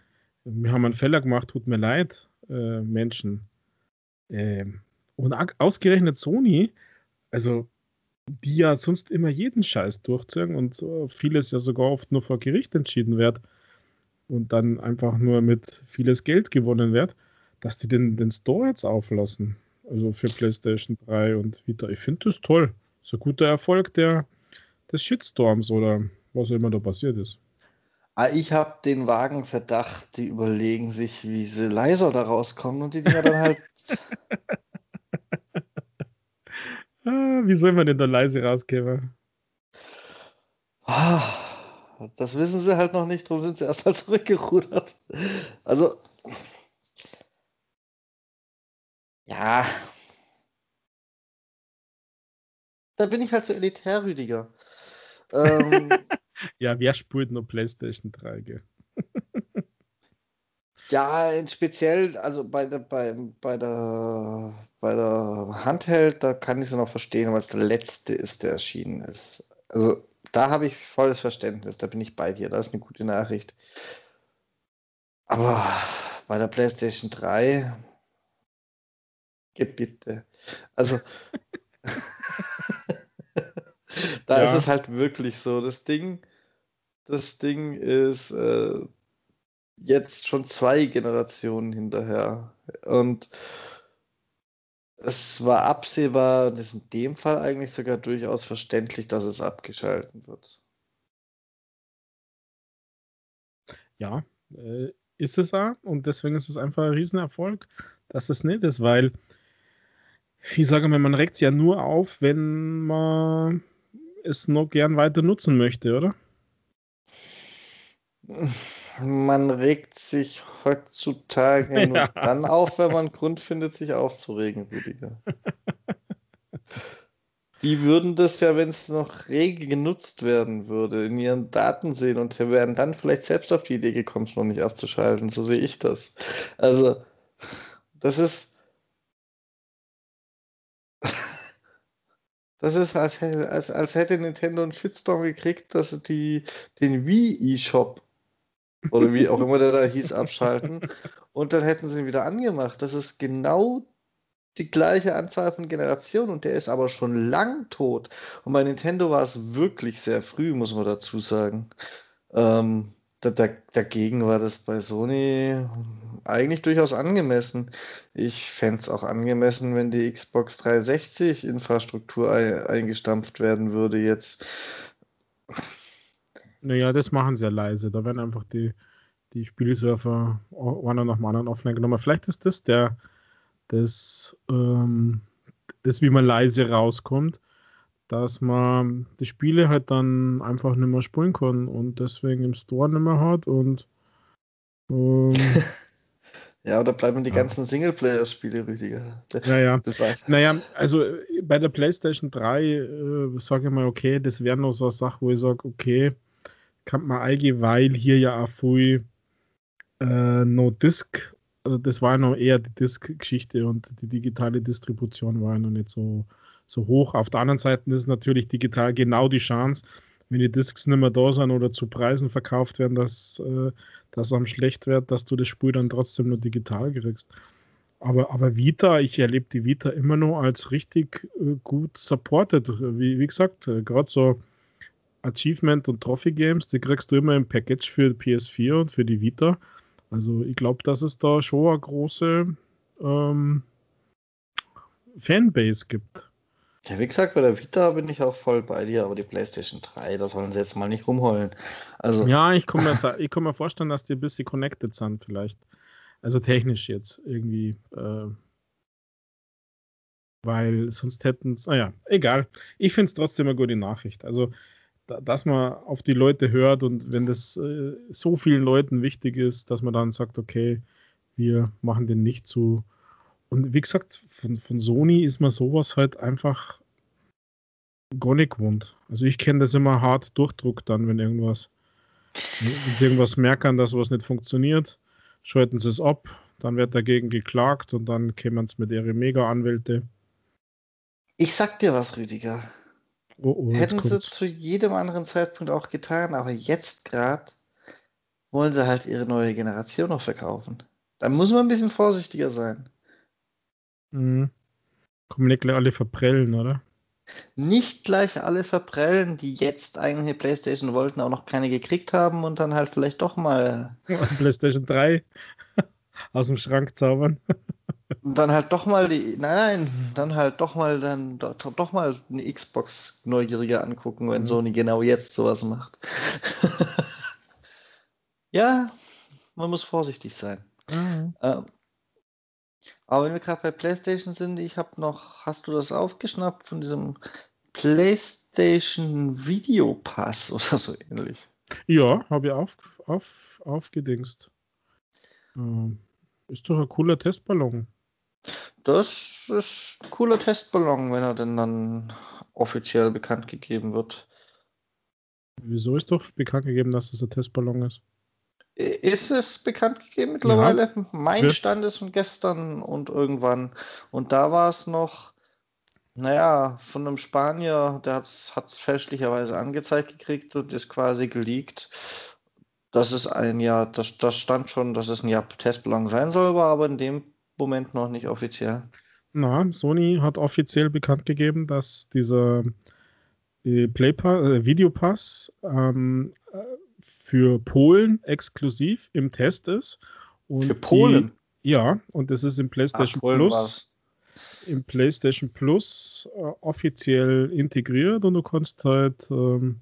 B: wir haben einen Fehler gemacht, tut mir leid, äh, Menschen. Äh, und ausgerechnet Sony, also die ja sonst immer jeden Scheiß durchziehen und vieles ja sogar oft nur vor Gericht entschieden wird und dann einfach nur mit vieles Geld gewonnen wird, dass die den, den Store jetzt auflassen. Also für PlayStation 3 und Vita. Ich finde das toll. So ein guter Erfolg der, des Shitstorms oder was immer da passiert ist.
A: Ah, ich habe den vagen Verdacht, die überlegen sich, wie sie leiser da rauskommen und die Dinger dann halt. (laughs)
B: ah, wie soll man denn da leise rauskommen?
A: Ah, das wissen sie halt noch nicht, darum sind sie erstmal (laughs) zurückgerudert. Also. Ja. Da bin ich halt so elitär, Rüdiger.
B: Ähm, (laughs) ja, wer spielt nur PlayStation 3? Gell? (laughs)
A: ja, speziell, also bei der, bei, bei der, bei der Handheld, da kann ich es noch verstehen, weil es der letzte ist, der erschienen ist. Also da habe ich volles Verständnis, da bin ich bei dir, das ist eine gute Nachricht. Aber bei der PlayStation 3, bitte. Also. (laughs) da ja. ist es halt wirklich so. Das Ding, das Ding ist äh, jetzt schon zwei Generationen hinterher. Und es war absehbar, das ist in dem Fall eigentlich sogar durchaus verständlich, dass es abgeschalten wird.
B: Ja, äh, ist es auch. Und deswegen ist es einfach ein Riesenerfolg, dass es nicht ist, weil ich sage mal, man regt es ja nur auf, wenn man es noch gern weiter nutzen möchte, oder? (laughs)
A: Man regt sich heutzutage (laughs) ja. nur dann auf, wenn man Grund findet, sich aufzuregen, Rüdiger. Die würden das ja, wenn es noch rege genutzt werden würde, in ihren Daten sehen und wären dann vielleicht selbst auf die Idee gekommen, es noch nicht abzuschalten. So sehe ich das. Also, das ist Das ist, als, als, als hätte Nintendo einen Shitstorm gekriegt, dass sie die, den Wii eShop oder wie auch immer der da hieß, abschalten. Und dann hätten sie ihn wieder angemacht. Das ist genau die gleiche Anzahl von Generationen und der ist aber schon lang tot. Und bei Nintendo war es wirklich sehr früh, muss man dazu sagen. Ähm, da, da, dagegen war das bei Sony eigentlich durchaus angemessen. Ich fände es auch angemessen, wenn die Xbox 360 Infrastruktur ein, eingestampft werden würde jetzt.
B: Naja, das machen sie ja leise. Da werden einfach die, die Spielserver einer nach dem anderen offline genommen. Vielleicht ist das der, das, ähm, das, wie man leise rauskommt, dass man die Spiele halt dann einfach nicht mehr spielen kann und deswegen im Store nicht mehr hat und
A: ähm, (laughs) Ja, oder bleiben die ja. ganzen Singleplayer-Spiele, Rüdiger?
B: Naja. naja, also äh, bei der PlayStation 3 äh, sage ich mal, okay, das wäre noch so eine Sache, wo ich sage, okay, kann man eigentlich, weil hier ja auch viel äh, no Disk, also das war noch eher die Disk-Geschichte und die digitale Distribution war noch nicht so, so hoch. Auf der anderen Seite ist natürlich digital genau die Chance, wenn die Discs nicht mehr da sind oder zu Preisen verkauft werden, dass äh, das am schlecht wird, dass du das Spiel dann trotzdem nur digital kriegst. Aber, aber Vita, ich erlebe die Vita immer noch als richtig äh, gut supported. Wie, wie gesagt, äh, gerade so Achievement und Trophy Games, die kriegst du immer im Package für PS4 und für die Vita. Also ich glaube, dass es da schon eine große ähm, Fanbase gibt.
A: Ja, wie gesagt, bei der Vita bin ich auch voll bei dir, aber die PlayStation 3, da sollen sie jetzt mal nicht rumheulen. Also
B: ja, ich kann mir, komm mir vorstellen, dass die ein bisschen connected sind, vielleicht. Also technisch jetzt irgendwie. Äh, weil sonst hätten es, naja, egal. Ich finde es trotzdem eine gute Nachricht. Also, dass man auf die Leute hört und wenn das äh, so vielen Leuten wichtig ist, dass man dann sagt, okay, wir machen den nicht zu und wie gesagt, von, von Sony ist man sowas halt einfach gar nicht gewohnt. Also ich kenne das immer hart Durchdruck dann, wenn irgendwas, wenn sie irgendwas merken, dass was nicht funktioniert, schalten sie es ab, dann wird dagegen geklagt und dann kämen es mit ihren Mega-Anwälte.
A: Ich sag dir was, Rüdiger. Oh, oh, Hätten sie zu jedem anderen Zeitpunkt auch getan, aber jetzt gerade wollen sie halt ihre neue Generation noch verkaufen. Da muss man ein bisschen vorsichtiger sein.
B: Mhm. Kommen nicht gleich alle verprellen, oder?
A: Nicht gleich alle verprellen, die jetzt eigentlich eine Playstation wollten, auch noch keine gekriegt haben und dann halt vielleicht doch mal. (laughs)
B: Playstation 3 (laughs) aus dem Schrank zaubern.
A: Und dann halt doch mal die, nein, nein, dann halt doch mal dann doch, doch mal eine Xbox neugieriger angucken, wenn mhm. Sony genau jetzt sowas macht. (laughs) ja, man muss vorsichtig sein. Mhm. Ähm, aber wenn wir gerade bei PlayStation sind, ich habe noch, hast du das aufgeschnappt von diesem PlayStation Video Pass (laughs) oder so ähnlich?
B: Ja, habe ich auf, auf, aufgedingst. Ähm, ist doch ein cooler Testballon.
A: Das ist ein cooler Testballon, wenn er denn dann offiziell bekannt gegeben wird.
B: Wieso ist doch bekannt gegeben, dass das ein Testballon ist?
A: Ist es bekannt gegeben mittlerweile? Ja, mein wird. Stand ist von gestern und irgendwann. Und da war es noch, naja, von einem Spanier, der hat es fälschlicherweise angezeigt gekriegt und ist quasi geleakt. Das ist ein Jahr, das, das stand schon, dass es ein Jahr Testballon sein soll, war aber in dem Moment noch nicht offiziell.
B: Na, Sony hat offiziell bekannt gegeben, dass dieser äh, Playpass, äh, Videopass ähm, äh, für Polen exklusiv im Test ist.
A: Und für Polen?
B: Die, ja, und das ist im PlayStation Ach, Plus. Im PlayStation Plus äh, offiziell integriert und du kannst halt ähm,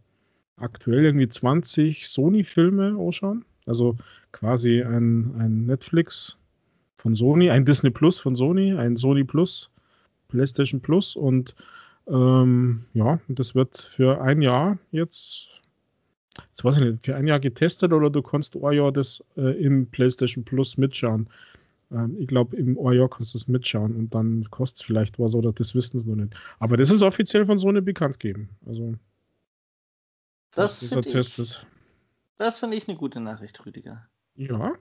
B: aktuell irgendwie 20 Sony-Filme anschauen. Also quasi ein, ein Netflix von Sony, ein Disney Plus von Sony, ein Sony Plus, PlayStation Plus und ähm, ja, das wird für ein Jahr jetzt jetzt weiß ich nicht, für ein Jahr getestet oder du kannst ein Jahr das äh, im PlayStation Plus mitschauen. Ähm, ich glaube, im Jahr kannst du es mitschauen und dann kostet es vielleicht was oder das wissen sie noch nicht. Aber das ist offiziell von Sony bekannt gegeben. Also,
A: das dieser Test ist. Das finde ich eine gute Nachricht, Rüdiger.
B: Ja.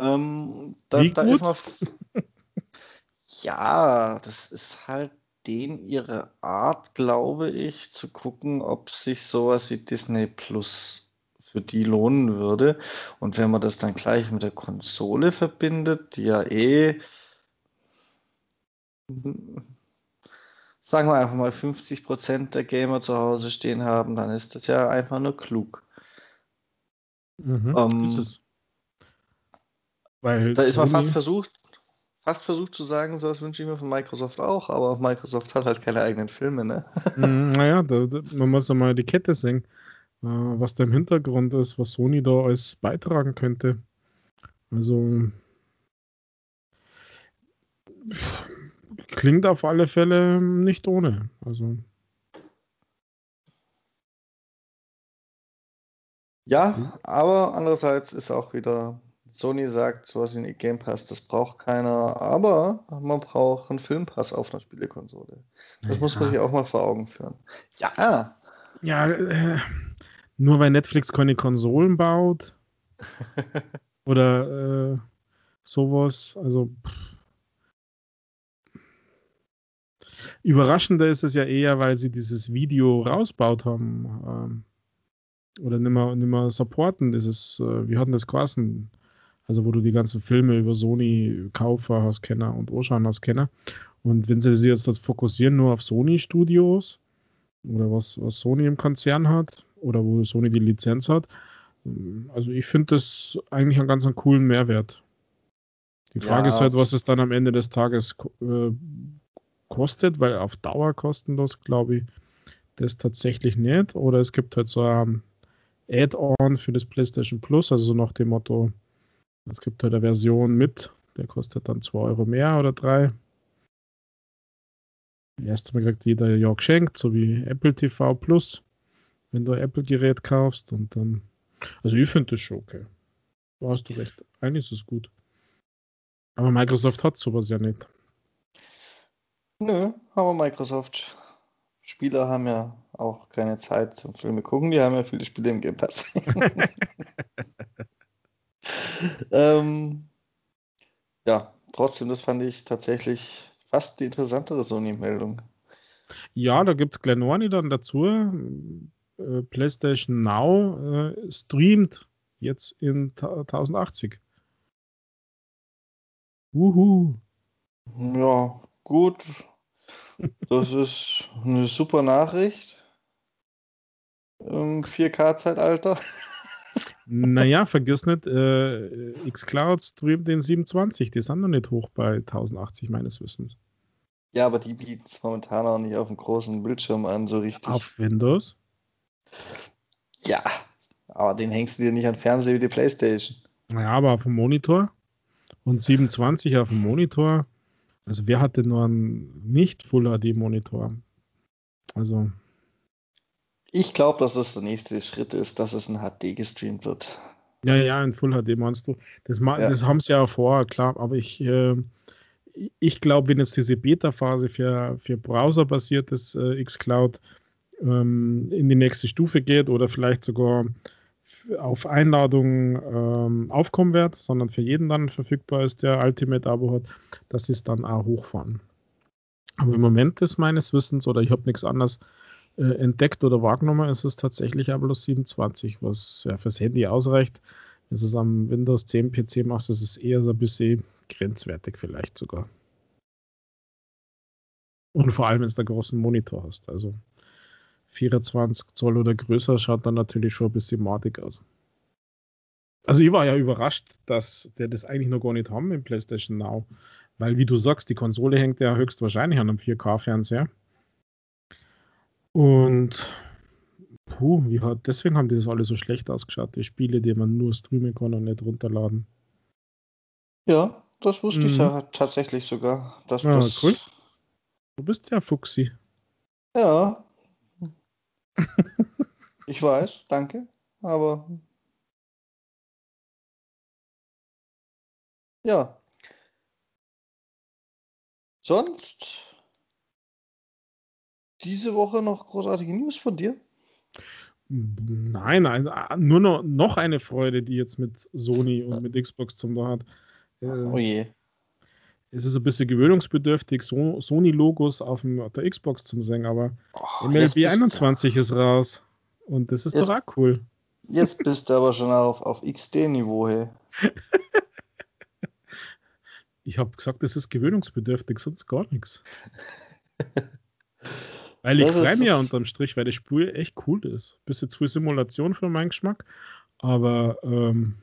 A: Ähm, da, da ist noch. (laughs) ja, das ist halt denen ihre Art, glaube ich, zu gucken, ob sich sowas wie Disney Plus für die lohnen würde. Und wenn man das dann gleich mit der Konsole verbindet, die ja eh, sagen wir einfach mal, 50% der Gamer zu Hause stehen haben, dann ist das ja einfach nur klug.
B: Mhm, ähm, ist es.
A: Weil da ist man fast versucht, fast versucht zu sagen, so was wünsche ich mir von Microsoft auch, aber Microsoft hat halt keine eigenen Filme, ne?
B: Mm, naja, da, da, man muss ja mal die Kette sehen, äh, was da im Hintergrund ist, was Sony da alles beitragen könnte. Also klingt auf alle Fälle nicht ohne. Also.
A: Ja, aber andererseits ist auch wieder Sony sagt, sowas wie ein Game Pass, das braucht keiner, aber man braucht einen Filmpass auf einer Spielekonsole. Das ja. muss man sich auch mal vor Augen führen.
B: Ja. Ja, äh, nur weil Netflix keine Konsolen baut (laughs) oder äh, sowas, also. Überraschender ist es ja eher, weil sie dieses Video rausbaut haben. Ähm, oder nicht mehr, nicht mehr supporten. Dieses, äh, wie hatten das geheißen? Also, wo du die ganzen Filme über Sony Kaufer hast, Kenner und Ocean hast, Kenner. Und wenn sie sich jetzt das fokussieren nur auf Sony-Studios oder was, was Sony im Konzern hat oder wo Sony die Lizenz hat, also ich finde das eigentlich einen ganz einen coolen Mehrwert. Die Frage ja, ist halt, was es dann am Ende des Tages äh, kostet, weil auf Dauer kostenlos, glaube ich, das tatsächlich nicht. Oder es gibt halt so ein Add-on für das PlayStation Plus, also so nach dem Motto, es gibt halt eine Version mit, der kostet dann 2 Euro mehr oder 3. Erst Mal kriegt jeder ja geschenkt, so wie Apple TV Plus, wenn du ein Apple-Gerät kaufst und dann. Also ich finde das schon okay. Da hast du recht. Eigentlich ist es gut. Aber Microsoft hat sowas ja nicht.
A: Nö, aber Microsoft. Spieler haben ja auch keine Zeit zum Filme gucken, die haben ja viele Spiele im Game Pass. (laughs) (laughs) ähm, ja, trotzdem, das fand ich tatsächlich fast die interessantere Sony-Meldung.
B: Ja, da gibt es Glenorni dann dazu. Äh, PlayStation Now äh, streamt jetzt in 1080.
A: Wuhu. Ja, gut. Das ist eine super Nachricht. Im 4K-Zeitalter.
B: Naja, vergiss nicht, äh, Xcloud streamt den 27, die sind noch nicht hoch bei 1080 meines Wissens.
A: Ja, aber die bieten es momentan auch nicht auf dem großen Bildschirm an, so richtig.
B: Auf Windows?
A: Ja, aber den hängst du dir nicht an Fernseher wie die Playstation.
B: Naja, aber auf dem Monitor und 27 auf dem Monitor. Also wer hatte nur einen nicht Full HD Monitor? Also
A: ich glaube, dass das der nächste Schritt ist, dass es in HD gestreamt wird.
B: Ja, ja, in Full HD meinst du. Das, ja. das haben sie ja vorher, klar, aber ich, äh, ich glaube, wenn jetzt diese Beta-Phase für, für browserbasiertes äh, xCloud ähm, in die nächste Stufe geht oder vielleicht sogar auf Einladung ähm, aufkommen wird, sondern für jeden dann verfügbar ist, der Ultimate-Abo hat, dass sie es dann auch hochfahren. Aber im Moment ist meines Wissens, oder ich habe nichts anderes äh, entdeckt oder wahrgenommen, ist es tatsächlich aber bloß 27, was ja fürs Handy ausreicht. Wenn du es am Windows 10 PC machst, ist es eher so ein bisschen grenzwertig vielleicht sogar. Und vor allem, wenn du einen großen Monitor hast. Also 24 Zoll oder größer schaut dann natürlich schon ein bisschen madig aus. Also ich war ja überrascht, dass der das eigentlich noch gar nicht haben im PlayStation Now. Weil, wie du sagst, die Konsole hängt ja höchstwahrscheinlich an einem 4K-Fernseher. Und puh, wie hat, deswegen haben die das alle so schlecht ausgeschaut, die Spiele, die man nur streamen kann und nicht runterladen.
A: Ja, das wusste mhm. ich ja tatsächlich sogar. Dass ja, das... cool.
B: Du bist ja Fuchsi.
A: Ja. (laughs) ich weiß, danke. Aber ja. Sonst diese Woche noch großartige News von dir?
B: Nein, nein, nur noch, noch eine Freude, die jetzt mit Sony und mit Xbox zum tun hat. Äh, oh je. Es ist ein bisschen gewöhnungsbedürftig, so, Sony-Logos auf, auf, der Xbox zu singen, aber oh, MLB 21 ist raus. Und das ist jetzt, doch auch cool.
A: Jetzt (laughs) bist du aber schon auf, auf XD-Niveau, hey.
B: ich habe gesagt, das ist gewöhnungsbedürftig, sonst gar nichts. (laughs) Weil ich freue mich ja unterm Strich, weil das Spiel echt cool ist. Bisschen zu viel Simulation für meinen Geschmack, aber ähm,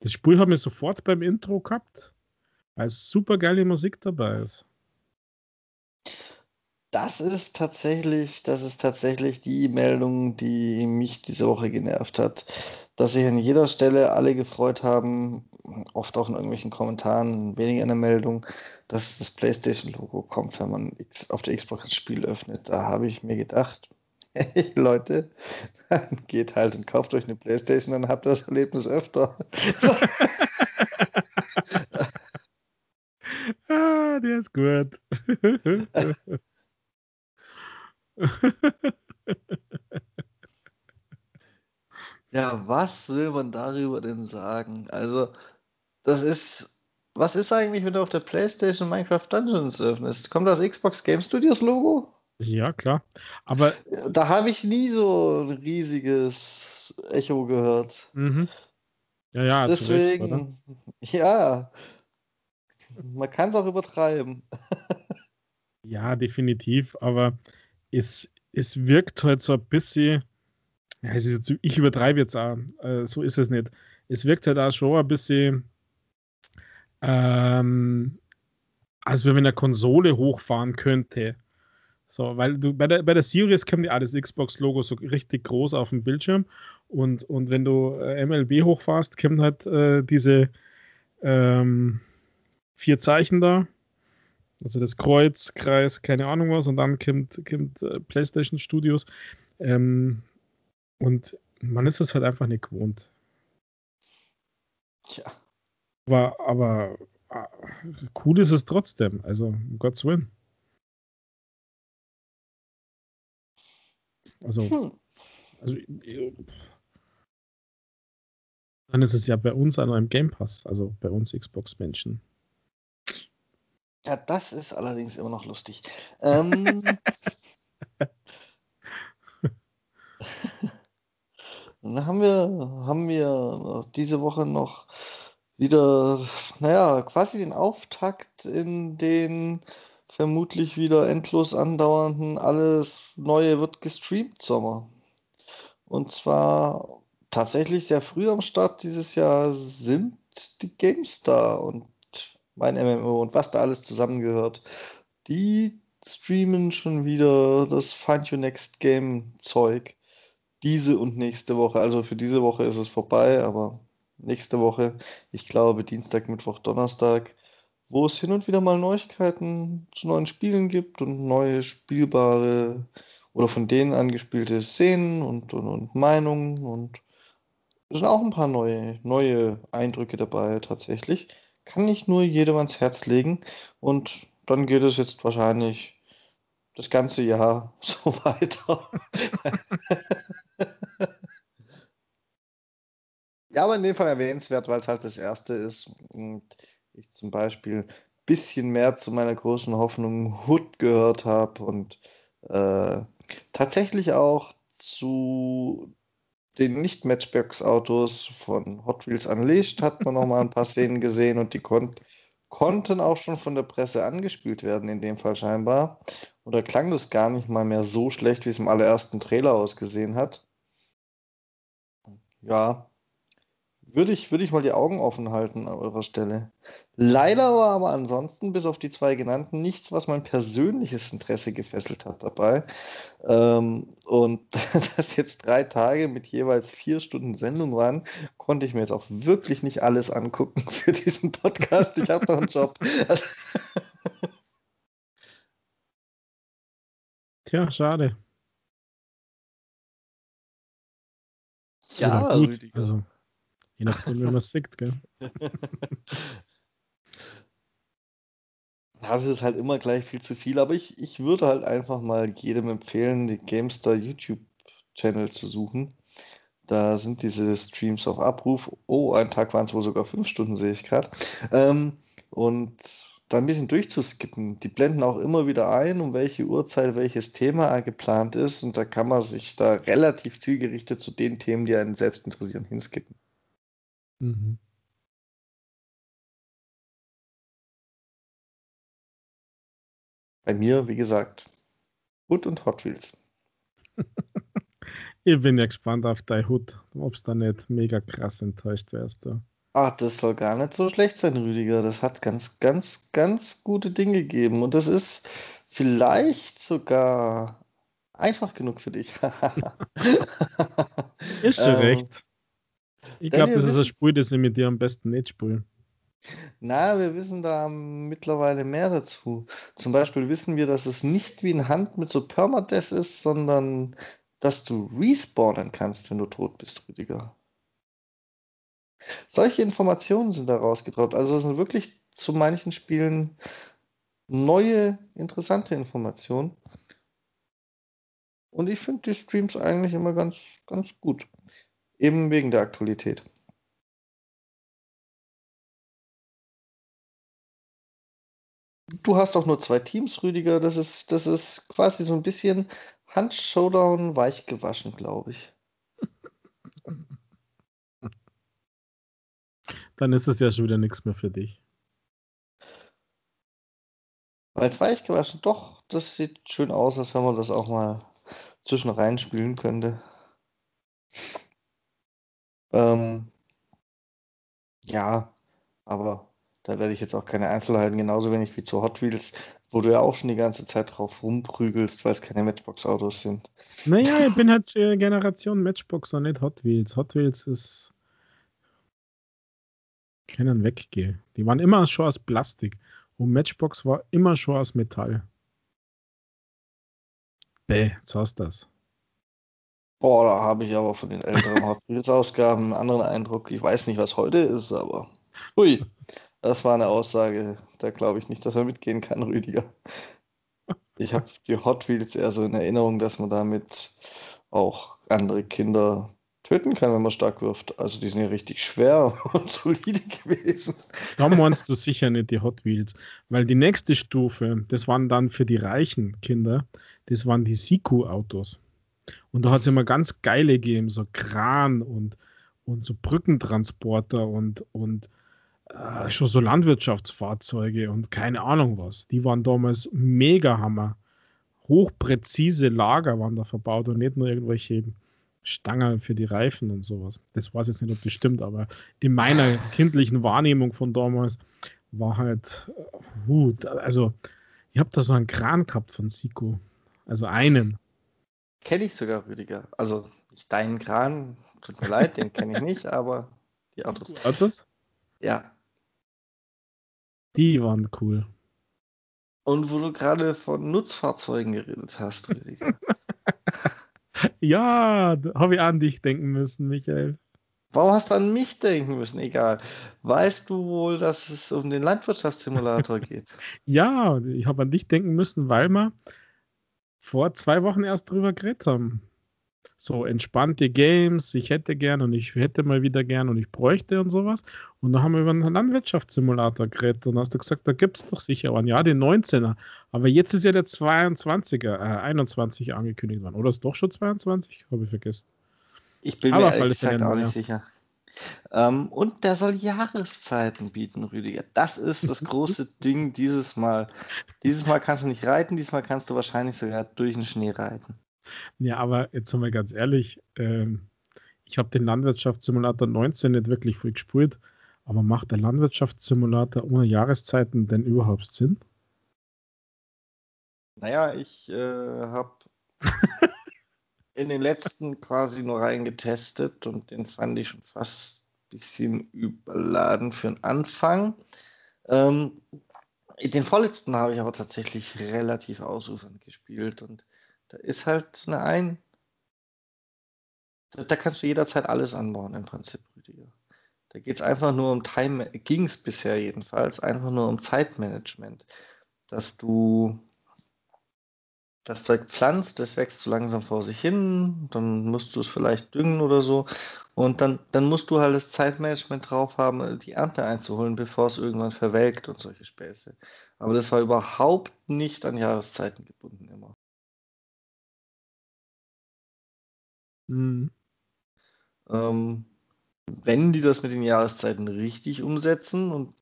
B: das Spiel hat mir sofort beim Intro gehabt, weil super geile Musik dabei ist.
A: Das ist tatsächlich, das ist tatsächlich die Meldung, die mich diese Woche genervt hat dass sich an jeder Stelle alle gefreut haben, oft auch in irgendwelchen Kommentaren, weniger in der Meldung, dass das PlayStation-Logo kommt, wenn man auf der Xbox das Spiel öffnet. Da habe ich mir gedacht, (laughs) hey Leute, dann geht halt und kauft euch eine PlayStation, dann habt ihr das Erlebnis öfter. (laughs)
B: ah, der ist gut. (laughs)
A: Ja, was will man darüber denn sagen? Also, das ist was ist eigentlich, wenn du auf der PlayStation Minecraft Dungeons öffnest? Kommt das Xbox Game Studios Logo?
B: Ja, klar. Aber.
A: Da habe ich nie so ein riesiges Echo gehört.
B: Mhm. Ja, ja.
A: Deswegen, Recht, ja. Man kann es auch übertreiben. (laughs)
B: ja, definitiv. Aber es, es wirkt halt so ein bisschen. Ja, es ist jetzt, ich übertreibe jetzt auch. Äh, so ist es nicht. Es wirkt halt auch schon ein bisschen ähm, als wenn man eine Konsole hochfahren könnte. So, weil du bei der, bei der Series kommt ja alles Xbox-Logo so richtig groß auf dem Bildschirm und, und wenn du äh, MLB hochfährst, kommt halt äh, diese ähm, vier Zeichen da. Also das Kreuz, Kreis, keine Ahnung was, und dann kommt, kommt äh, PlayStation Studios. Ähm, und man ist es halt einfach nicht gewohnt.
A: Tja.
B: Aber, aber ah, cool ist es trotzdem. Also, um Gottes Willen. Also, hm. also dann ist es ja bei uns an einem Game Pass, also bei uns Xbox-Menschen.
A: Ja, das ist allerdings immer noch lustig. Ähm, (laughs) (laughs) dann haben wir, haben wir diese Woche noch wieder, naja, quasi den Auftakt in den vermutlich wieder endlos andauernden Alles Neue wird gestreamt Sommer. Und zwar tatsächlich sehr früh am Start dieses Jahr sind die GameStar und mein MMO und was da alles zusammengehört. Die streamen schon wieder das Find Your Next Game Zeug. Diese und nächste Woche. Also für diese Woche ist es vorbei, aber nächste Woche, ich glaube Dienstag, Mittwoch, Donnerstag, wo es hin und wieder mal Neuigkeiten zu neuen Spielen gibt und neue spielbare oder von denen angespielte Szenen und, und, und Meinungen und es sind auch ein paar neue, neue Eindrücke dabei tatsächlich. Kann ich nur jedem ans Herz legen und dann geht es jetzt wahrscheinlich das ganze Jahr (laughs) so weiter. (laughs) Ja, aber in dem Fall erwähnenswert, weil es halt das erste ist und ich zum Beispiel ein bisschen mehr zu meiner großen Hoffnung Hood gehört habe und äh, tatsächlich auch zu den Nicht-Matchbox-Autos von Hot Wheels Unleashed hat man noch mal ein paar Szenen gesehen und die kon konnten auch schon von der Presse angespielt werden, in dem Fall scheinbar. Da klang das gar nicht mal mehr so schlecht, wie es im allerersten Trailer ausgesehen hat. Ja, würde ich, würde ich mal die Augen offen halten an eurer Stelle. Leider war aber ansonsten, bis auf die zwei genannten, nichts, was mein persönliches Interesse gefesselt hat dabei. Ähm, und (laughs) das jetzt drei Tage mit jeweils vier Stunden Sendung waren, konnte ich mir jetzt auch wirklich nicht alles angucken für diesen Podcast. Ich habe noch einen Job. (laughs)
B: Tja, schade.
A: Ja, gut, Rüdiger.
B: Also. Nachdem, wie man es sieht, gell? (laughs)
A: Das ist halt immer gleich viel zu viel, aber ich, ich würde halt einfach mal jedem empfehlen, die GameStar YouTube-Channel zu suchen. Da sind diese Streams auf Abruf. Oh, einen Tag waren es wohl sogar fünf Stunden, sehe ich gerade. Ähm, und da ein bisschen durchzuskippen. Die blenden auch immer wieder ein, um welche Uhrzeit welches Thema geplant ist. Und da kann man sich da relativ zielgerichtet zu den Themen, die einen selbst interessieren, hinskippen. Mhm. Bei mir, wie gesagt, Hood und Hot Wheels. (laughs)
B: ich bin ja gespannt auf dein Hut, ob es da nicht mega krass enttäuscht wärst. Du.
A: Ach, das soll gar nicht so schlecht sein, Rüdiger. Das hat ganz, ganz, ganz gute Dinge gegeben. Und das ist vielleicht sogar einfach genug für dich. (laughs)
B: ist schon ähm, recht. Ich glaube, das ist ein Spiel, das ich mit dir am besten nicht spiele.
A: Na, wir wissen da mittlerweile mehr dazu. Zum Beispiel wissen wir, dass es nicht wie ein Hand mit so Permadeath ist, sondern dass du respawnen kannst, wenn du tot bist, Rüdiger. Solche Informationen sind da rausgetraut. Also es sind wirklich zu manchen Spielen neue, interessante Informationen. Und ich finde die Streams eigentlich immer ganz, ganz gut. Eben wegen der Aktualität. Du hast doch nur zwei Teams, Rüdiger. Das ist, das ist quasi so ein bisschen Hand-Showdown weich gewaschen, glaube ich. (laughs)
B: Dann ist es ja schon wieder nichts mehr für dich.
A: Weil es weich gewaschen, doch, das sieht schön aus, als wenn man das auch mal zwischen rein spielen könnte. Ähm, ja, aber da werde ich jetzt auch keine Einzelheiten, genauso wenig wie zu Hot Wheels, wo du ja auch schon die ganze Zeit drauf rumprügelst, weil es keine Matchbox-Autos sind.
B: Naja, ich bin halt äh, Generation Matchbox und nicht Hot Wheels. Hot Wheels ist. Können weggehen. Die waren immer schon aus Plastik. Und Matchbox war immer schon aus Metall. Bäh, jetzt hast du das.
A: Boah, da habe ich aber von den älteren Hot Wheels Ausgaben einen anderen Eindruck. Ich weiß nicht, was heute ist, aber. Ui, das war eine Aussage. Da glaube ich nicht, dass man mitgehen kann, Rüdiger. Ich habe die Hot Wheels eher so in Erinnerung, dass man damit auch andere Kinder töten kann, wenn man stark wirft. Also die sind ja richtig schwer (laughs) und solide gewesen.
B: Da meinst du sicher nicht die Hot Wheels, weil die nächste Stufe, das waren dann für die reichen Kinder, das waren die Siku-Autos. Und da hat es immer ganz geile gegeben, so Kran und, und so Brückentransporter und, und äh, schon so Landwirtschaftsfahrzeuge und keine Ahnung was. Die waren damals mega Hammer. Hochpräzise Lager waren da verbaut und nicht nur irgendwelche Stangen für die Reifen und sowas. Das weiß jetzt nicht, ob das stimmt, aber in meiner kindlichen Wahrnehmung von damals war halt, uh, also ich habe da so einen Kran gehabt von Siko. Also einen.
A: Kenne ich sogar, Rüdiger. Also nicht deinen Kran, tut mir leid, den kenne ich nicht, (laughs) aber die Autos.
B: Autos?
A: Ja.
B: Die waren cool.
A: Und wo du gerade von Nutzfahrzeugen geredet hast, Rüdiger. (laughs)
B: ja, habe ich an dich denken müssen, Michael.
A: Warum hast du an mich denken müssen? Egal. Weißt du wohl, dass es um den Landwirtschaftssimulator (laughs) geht?
B: ja, ich habe an dich denken müssen, weil wir vor zwei Wochen erst drüber geredet haben. So entspannte Games, ich hätte gern und ich hätte mal wieder gern und ich bräuchte und sowas. Und da haben wir über einen Landwirtschaftssimulator geredet und hast du gesagt, da gibt es doch sicher einen. Ja, den 19er. Aber jetzt ist ja der 22er, äh, 21 angekündigt worden. Oder ist doch schon 22? Habe ich vergessen.
A: Ich bin Aber mir ehrlich gesagt auch nicht sicher. Ähm, und der soll Jahreszeiten bieten, Rüdiger. Das ist das große (laughs) Ding dieses Mal. Dieses Mal kannst du nicht reiten, diesmal kannst du wahrscheinlich sogar durch den Schnee reiten.
B: Ja, aber jetzt sind wir ganz ehrlich, ähm, ich habe den Landwirtschaftssimulator 19 nicht wirklich viel gespielt, aber macht der Landwirtschaftssimulator ohne Jahreszeiten denn überhaupt Sinn?
A: Naja, ich äh, habe (laughs) in den letzten quasi nur reingetestet und den fand ich schon fast ein bisschen überladen für den Anfang. Ähm, den vorletzten habe ich aber tatsächlich relativ ausufernd gespielt und da ist halt eine Ein. Da, da kannst du jederzeit alles anbauen im Prinzip, Rüdiger. Da geht es einfach nur um Time, ging es bisher jedenfalls, einfach nur um Zeitmanagement. Dass du das Zeug pflanzt, das wächst so langsam vor sich hin, dann musst du es vielleicht düngen oder so. Und dann, dann musst du halt das Zeitmanagement drauf haben, die Ernte einzuholen, bevor es irgendwann verwelkt und solche Späße. Aber das war überhaupt nicht an Jahreszeiten gebunden immer. Mhm. Ähm, wenn die das mit den Jahreszeiten richtig umsetzen und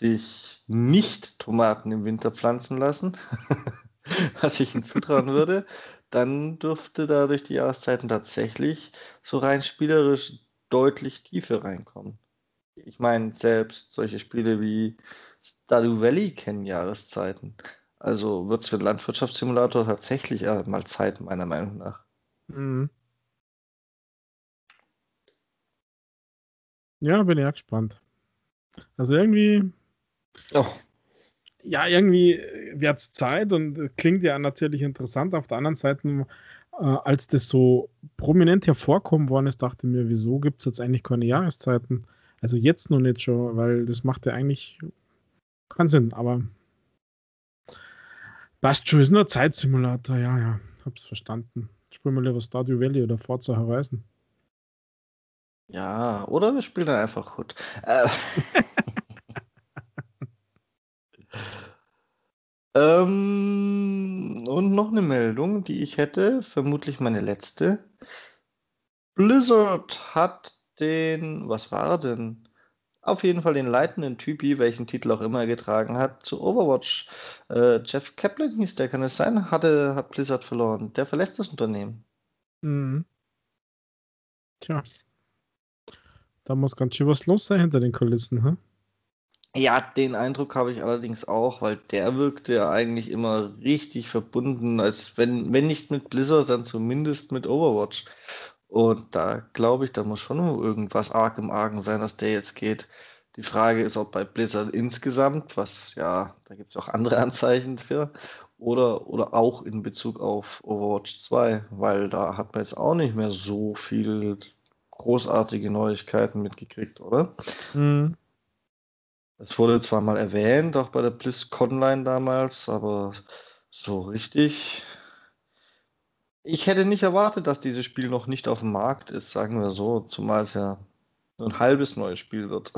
A: dich nicht Tomaten im Winter pflanzen lassen, (laughs) (laughs) was ich ihnen zutrauen würde, dann dürfte da durch die Jahreszeiten tatsächlich so rein spielerisch deutlich Tiefe reinkommen. Ich meine, selbst solche Spiele wie Stardew Valley kennen Jahreszeiten. Also wird es für den Landwirtschaftssimulator tatsächlich mal Zeit, meiner Meinung nach. Mhm.
B: Ja, bin ja gespannt. Also irgendwie. Oh ja, irgendwie wird es Zeit und klingt ja natürlich interessant. Auf der anderen Seite, äh, als das so prominent hervorkommen worden ist, dachte ich mir, wieso gibt es jetzt eigentlich keine Jahreszeiten? Also jetzt noch nicht schon, weil das macht ja eigentlich keinen Sinn, aber passt schon, ist nur Zeitsimulator, ja, ja, hab's verstanden. Spielen wir lieber Stardew Valley oder Forza Horizon.
A: Ja, oder wir spielen dann einfach Hood. Äh. (laughs) (laughs) Ähm, und noch eine Meldung, die ich hätte, vermutlich meine letzte. Blizzard hat den, was war er denn? Auf jeden Fall den leitenden Typi, welchen Titel auch immer er getragen hat, zu Overwatch. Äh, Jeff Kaplan hieß der, kann es sein? Hatte, hat Blizzard verloren. Der verlässt das Unternehmen.
B: Mhm. Tja. Da muss ganz schön was los sein hinter den Kulissen, hm?
A: Ja, den Eindruck habe ich allerdings auch, weil der wirkte ja eigentlich immer richtig verbunden, als wenn, wenn nicht mit Blizzard, dann zumindest mit Overwatch. Und da glaube ich, da muss schon irgendwas arg im Argen sein, dass der jetzt geht. Die Frage ist, ob bei Blizzard insgesamt, was ja, da gibt es auch andere (laughs) Anzeichen für, oder, oder auch in Bezug auf Overwatch 2, weil da hat man jetzt auch nicht mehr so viel großartige Neuigkeiten mitgekriegt, oder? Mhm. Es wurde zwar mal erwähnt, auch bei der BlizzConline damals, aber so richtig. Ich hätte nicht erwartet, dass dieses Spiel noch nicht auf dem Markt ist, sagen wir so, zumal es ja ein halbes neues Spiel wird.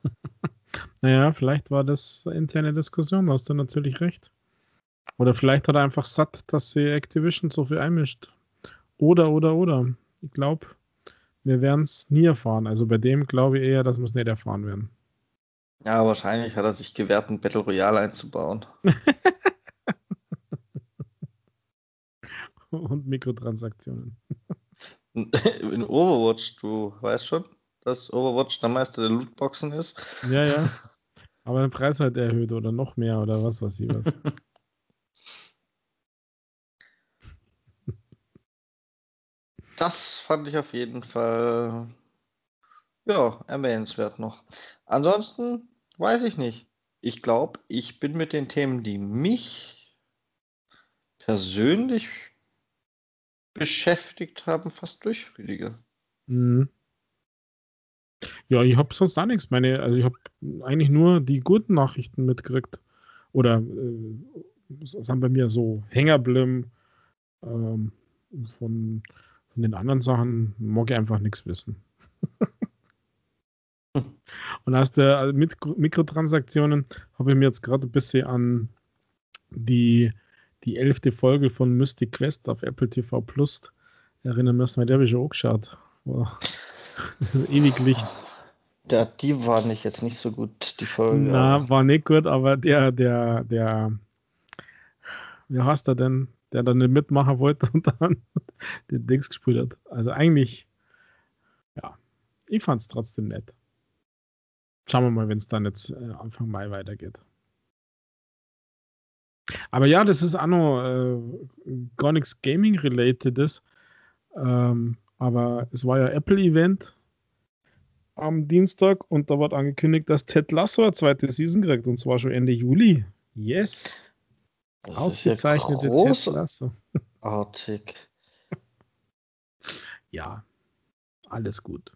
A: (laughs)
B: naja, vielleicht war das interne Diskussion, da hast du natürlich recht. Oder vielleicht hat er einfach satt, dass sie Activision so viel einmischt. Oder, oder, oder. Ich glaube, wir werden es nie erfahren. Also bei dem glaube ich eher, dass wir es nicht erfahren werden.
A: Ja, wahrscheinlich hat er sich gewehrt, ein Battle Royale einzubauen. (laughs)
B: Und Mikrotransaktionen. (laughs)
A: In Overwatch, du weißt schon, dass Overwatch der Meister der Lootboxen ist.
B: Ja, ja. (laughs) Aber der Preis halt erhöht oder noch mehr oder was weiß ich was.
A: Das fand ich auf jeden Fall ja, erwähnenswert noch. Ansonsten Weiß ich nicht. Ich glaube, ich bin mit den Themen, die mich persönlich beschäftigt haben, fast durch, Rüdiger. Mhm.
B: Ja, ich habe sonst auch nichts. Meine, also ich habe eigentlich nur die guten Nachrichten mitgekriegt. Oder äh, sind bei mir so Hängerblim. Ähm, von, von den anderen Sachen mag ich einfach nichts wissen. (laughs) Und aus der also mit Mikrotransaktionen habe ich mir jetzt gerade ein bisschen an die, die elfte Folge von Mystic Quest auf Apple TV Plus erinnern müssen, weil der habe ich schon auch geschaut. Wow. Ewig Licht.
A: Ja, die war nicht jetzt nicht so gut, die Folge.
B: Na, war nicht gut, aber der, der, der, wie heißt er denn, der dann nicht mitmachen wollte und dann (laughs) den Dings gespielt hat. Also eigentlich, ja, ich fand es trotzdem nett. Schauen wir mal, wenn es dann jetzt äh, Anfang Mai weitergeht. Aber ja, das ist auch noch äh, gar nichts Gaming-relatedes. Ähm, aber es war ja Apple-Event am Dienstag und da wird angekündigt, dass Ted Lasso eine zweite Season kriegt und zwar schon Ende Juli. Yes!
A: Das Ausgezeichnete ja Ted Lasso. Artig. (laughs)
B: ja, alles gut.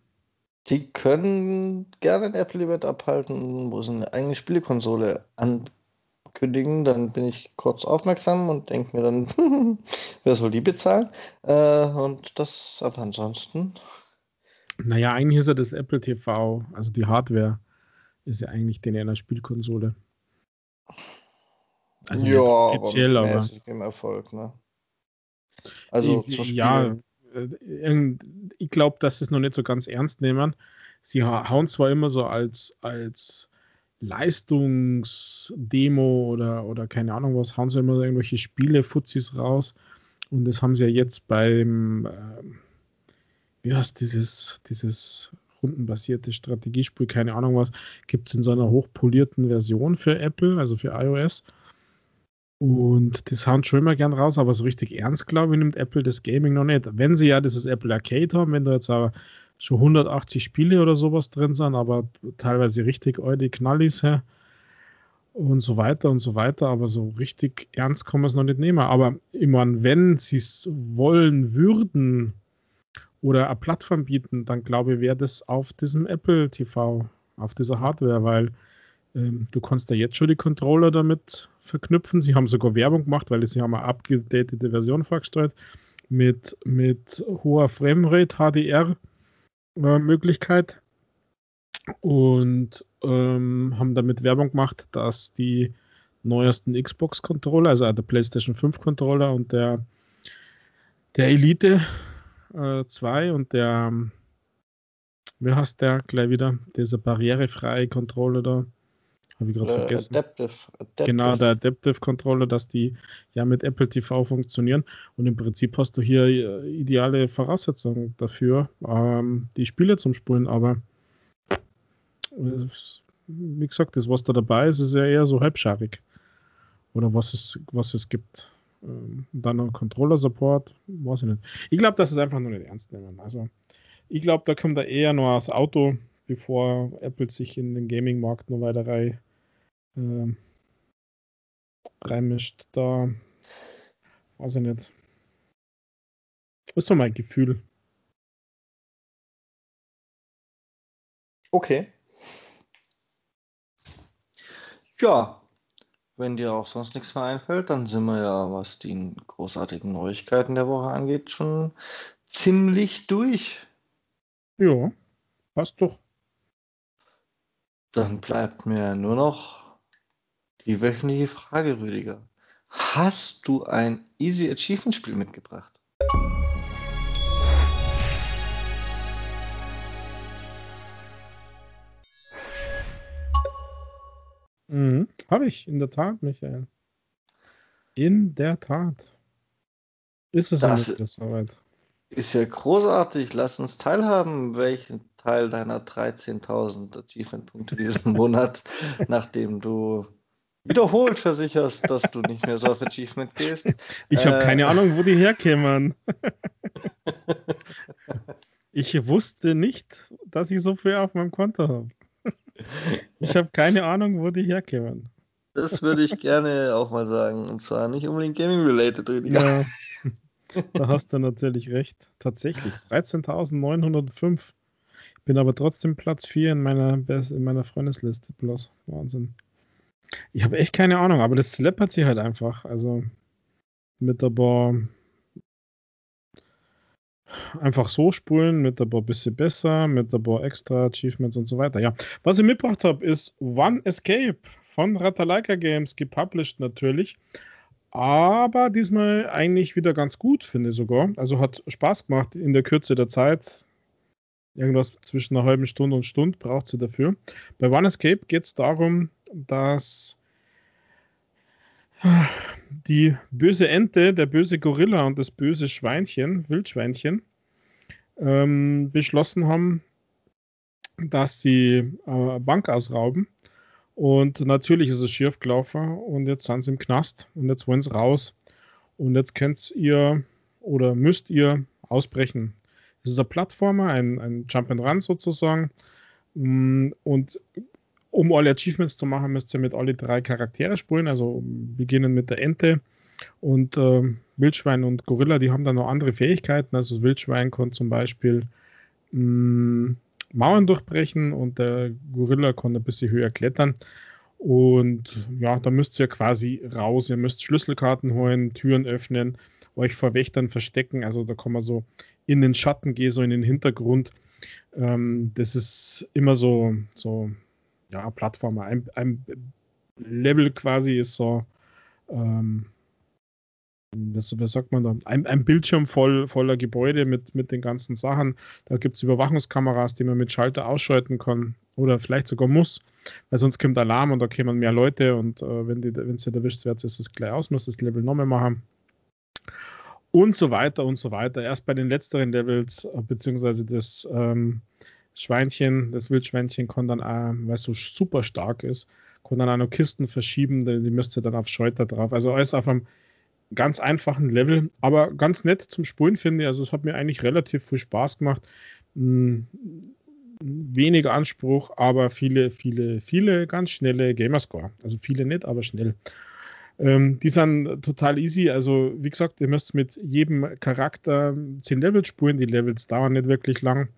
A: Die können gerne ein Apple-Event abhalten, wo sie eine eigene Spielekonsole ankündigen. Dann bin ich kurz aufmerksam und denke mir dann, (laughs) wer soll die bezahlen? Äh, und das aber ansonsten.
B: Naja, eigentlich ist ja das Apple TV, also die Hardware, ist ja eigentlich den einer Spielkonsole.
A: Also ja, offiziell, aber, aber Erfolg, ne?
B: Also ich, ja, ich glaube, dass sie es noch nicht so ganz ernst nehmen. Sie hauen zwar immer so als, als Leistungsdemo oder, oder keine Ahnung was, hauen sie immer irgendwelche Spiele, Fuzis raus. Und das haben sie ja jetzt beim, äh, wie heißt dieses, dieses rundenbasierte Strategiespiel, keine Ahnung was, gibt es in so einer hochpolierten Version für Apple, also für iOS. Und das hauen schon immer gern raus, aber so richtig ernst, glaube ich, nimmt Apple das Gaming noch nicht. Wenn sie ja dieses Apple Arcade haben, wenn da jetzt aber schon 180 Spiele oder sowas drin sind, aber teilweise richtig alte Knallis her und so weiter und so weiter, aber so richtig ernst kann man es noch nicht nehmen. Aber ich meine, wenn sie es wollen würden oder eine Plattform bieten, dann glaube ich, wäre das auf diesem Apple TV, auf dieser Hardware, weil ähm, du kannst ja jetzt schon die Controller damit verknüpfen. Sie haben sogar Werbung gemacht, weil sie haben eine abgedatete Version vorgestellt mit, mit hoher Framerate HDR äh, und ähm, haben damit Werbung gemacht, dass die neuesten Xbox-Controller, also der PlayStation 5-Controller und der, der Elite äh, 2 und der, wie heißt der gleich wieder? Dieser barrierefreie Controller da. Habe ich gerade vergessen. Adaptive, Adaptive. Genau, der Adaptive Controller, dass die ja mit Apple TV funktionieren. Und im Prinzip hast du hier äh, ideale Voraussetzungen dafür, ähm, die Spiele zum Spulen. Aber wie gesagt, das, was da dabei ist, ist ja eher so halbscharig. Oder was es, was es gibt. Ähm, dann noch Controller-Support, weiß ich nicht. Ich glaube, dass es einfach nur nicht ernst nehmen. Also, ich glaube, da kommt da eher nur das Auto, bevor Apple sich in den Gaming-Markt noch weiter rein, äh, reinmischt. Da weiß ich nicht. Das ist so mein Gefühl.
A: Okay. Ja, wenn dir auch sonst nichts mehr einfällt, dann sind wir ja, was die großartigen Neuigkeiten der Woche angeht, schon ziemlich durch.
B: Ja, passt doch.
A: Dann bleibt mir nur noch die wöchentliche Frage, Rüdiger. Hast du ein Easy Achievement Spiel mitgebracht?
B: Mhm. Habe ich, in der Tat, Michael. In der Tat. Ist es
A: das soweit? Ist ja großartig. Lass uns teilhaben, welchen Teil deiner 13.000 Achievement-Punkte diesen (laughs) Monat, nachdem du wiederholt versicherst, dass du nicht mehr so auf Achievement gehst.
B: Ich habe äh, (laughs) keine Ahnung, wo die herkämen. ich wusste nicht, dass ich so viel auf meinem Konto habe. Ich habe keine Ahnung, wo die herkommen.
A: Das würde ich gerne auch mal sagen. Und zwar nicht unbedingt Gaming-related, Rüdiger. Ja, (laughs) (laughs)
B: da hast du natürlich recht. Tatsächlich. 13.905. Ich bin aber trotzdem Platz 4 in meiner, in meiner Freundesliste. Bloß. Wahnsinn. Ich habe echt keine Ahnung, aber das läppert sich halt einfach. Also mit der Bar einfach so spulen, mit ein paar bisschen besser, mit ein paar extra Achievements und so weiter. Ja, was ich mitgebracht habe, ist One Escape von Ratalaika Games, gepublished natürlich. Aber diesmal eigentlich wieder ganz gut, finde ich sogar. Also hat Spaß gemacht in der Kürze der Zeit. Irgendwas zwischen einer halben Stunde und Stunde braucht sie dafür. Bei One Escape geht es darum, dass die böse Ente, der böse Gorilla und das böse Schweinchen, Wildschweinchen, ähm, beschlossen haben, dass sie äh, Bank ausrauben. Und natürlich ist es schief gelaufen und jetzt sind sie im Knast und jetzt wollen sie raus. Und jetzt könnt ihr oder müsst ihr ausbrechen. Es ist ein Plattformer, ein, ein Jump and Run sozusagen. Mm, und um alle Achievements zu machen, müsst ihr mit alle drei Charaktere spielen. Also beginnen mit der Ente und äh, Wildschwein und Gorilla, die haben dann noch andere Fähigkeiten. Also Wildschwein kann zum Beispiel mh, mm, Mauern durchbrechen und der Gorilla kann ein bisschen höher klettern. Und ja, da müsst ihr quasi raus. Ihr müsst Schlüsselkarten holen, Türen öffnen, euch vor Wächtern verstecken. Also da kann man so in den Schatten gehen, so in den Hintergrund. Ähm, das ist immer so, so ja, Plattformer. Ein, ein Level quasi ist so, ähm, was, was, sagt man da? Ein, ein, Bildschirm voll, voller Gebäude mit, mit den ganzen Sachen. Da gibt es Überwachungskameras, die man mit Schalter ausschalten kann oder vielleicht sogar muss, weil sonst kommt Alarm und da kommen mehr Leute und äh, wenn wenn sie erwischt wird, ist es gleich aus, muss das Level nochmal machen. Und so weiter und so weiter. Erst bei den letzteren Levels, äh, beziehungsweise das ähm, Schweinchen, das Wildschweinchen kann dann auch, weil es so super stark ist, kann dann auch noch Kisten verschieben, die, die müsst ihr dann auf Schalter drauf. Also alles auf einem ganz einfachen Level, aber ganz nett zum Spulen finde ich. Also es hat mir eigentlich relativ viel Spaß gemacht. Hm, weniger Anspruch, aber viele, viele, viele ganz schnelle Gamerscore. Also viele nicht, aber schnell. Ähm, die sind total easy. Also, wie gesagt, ihr müsst mit jedem Charakter 10 Levels spulen. Die Levels dauern nicht wirklich lang.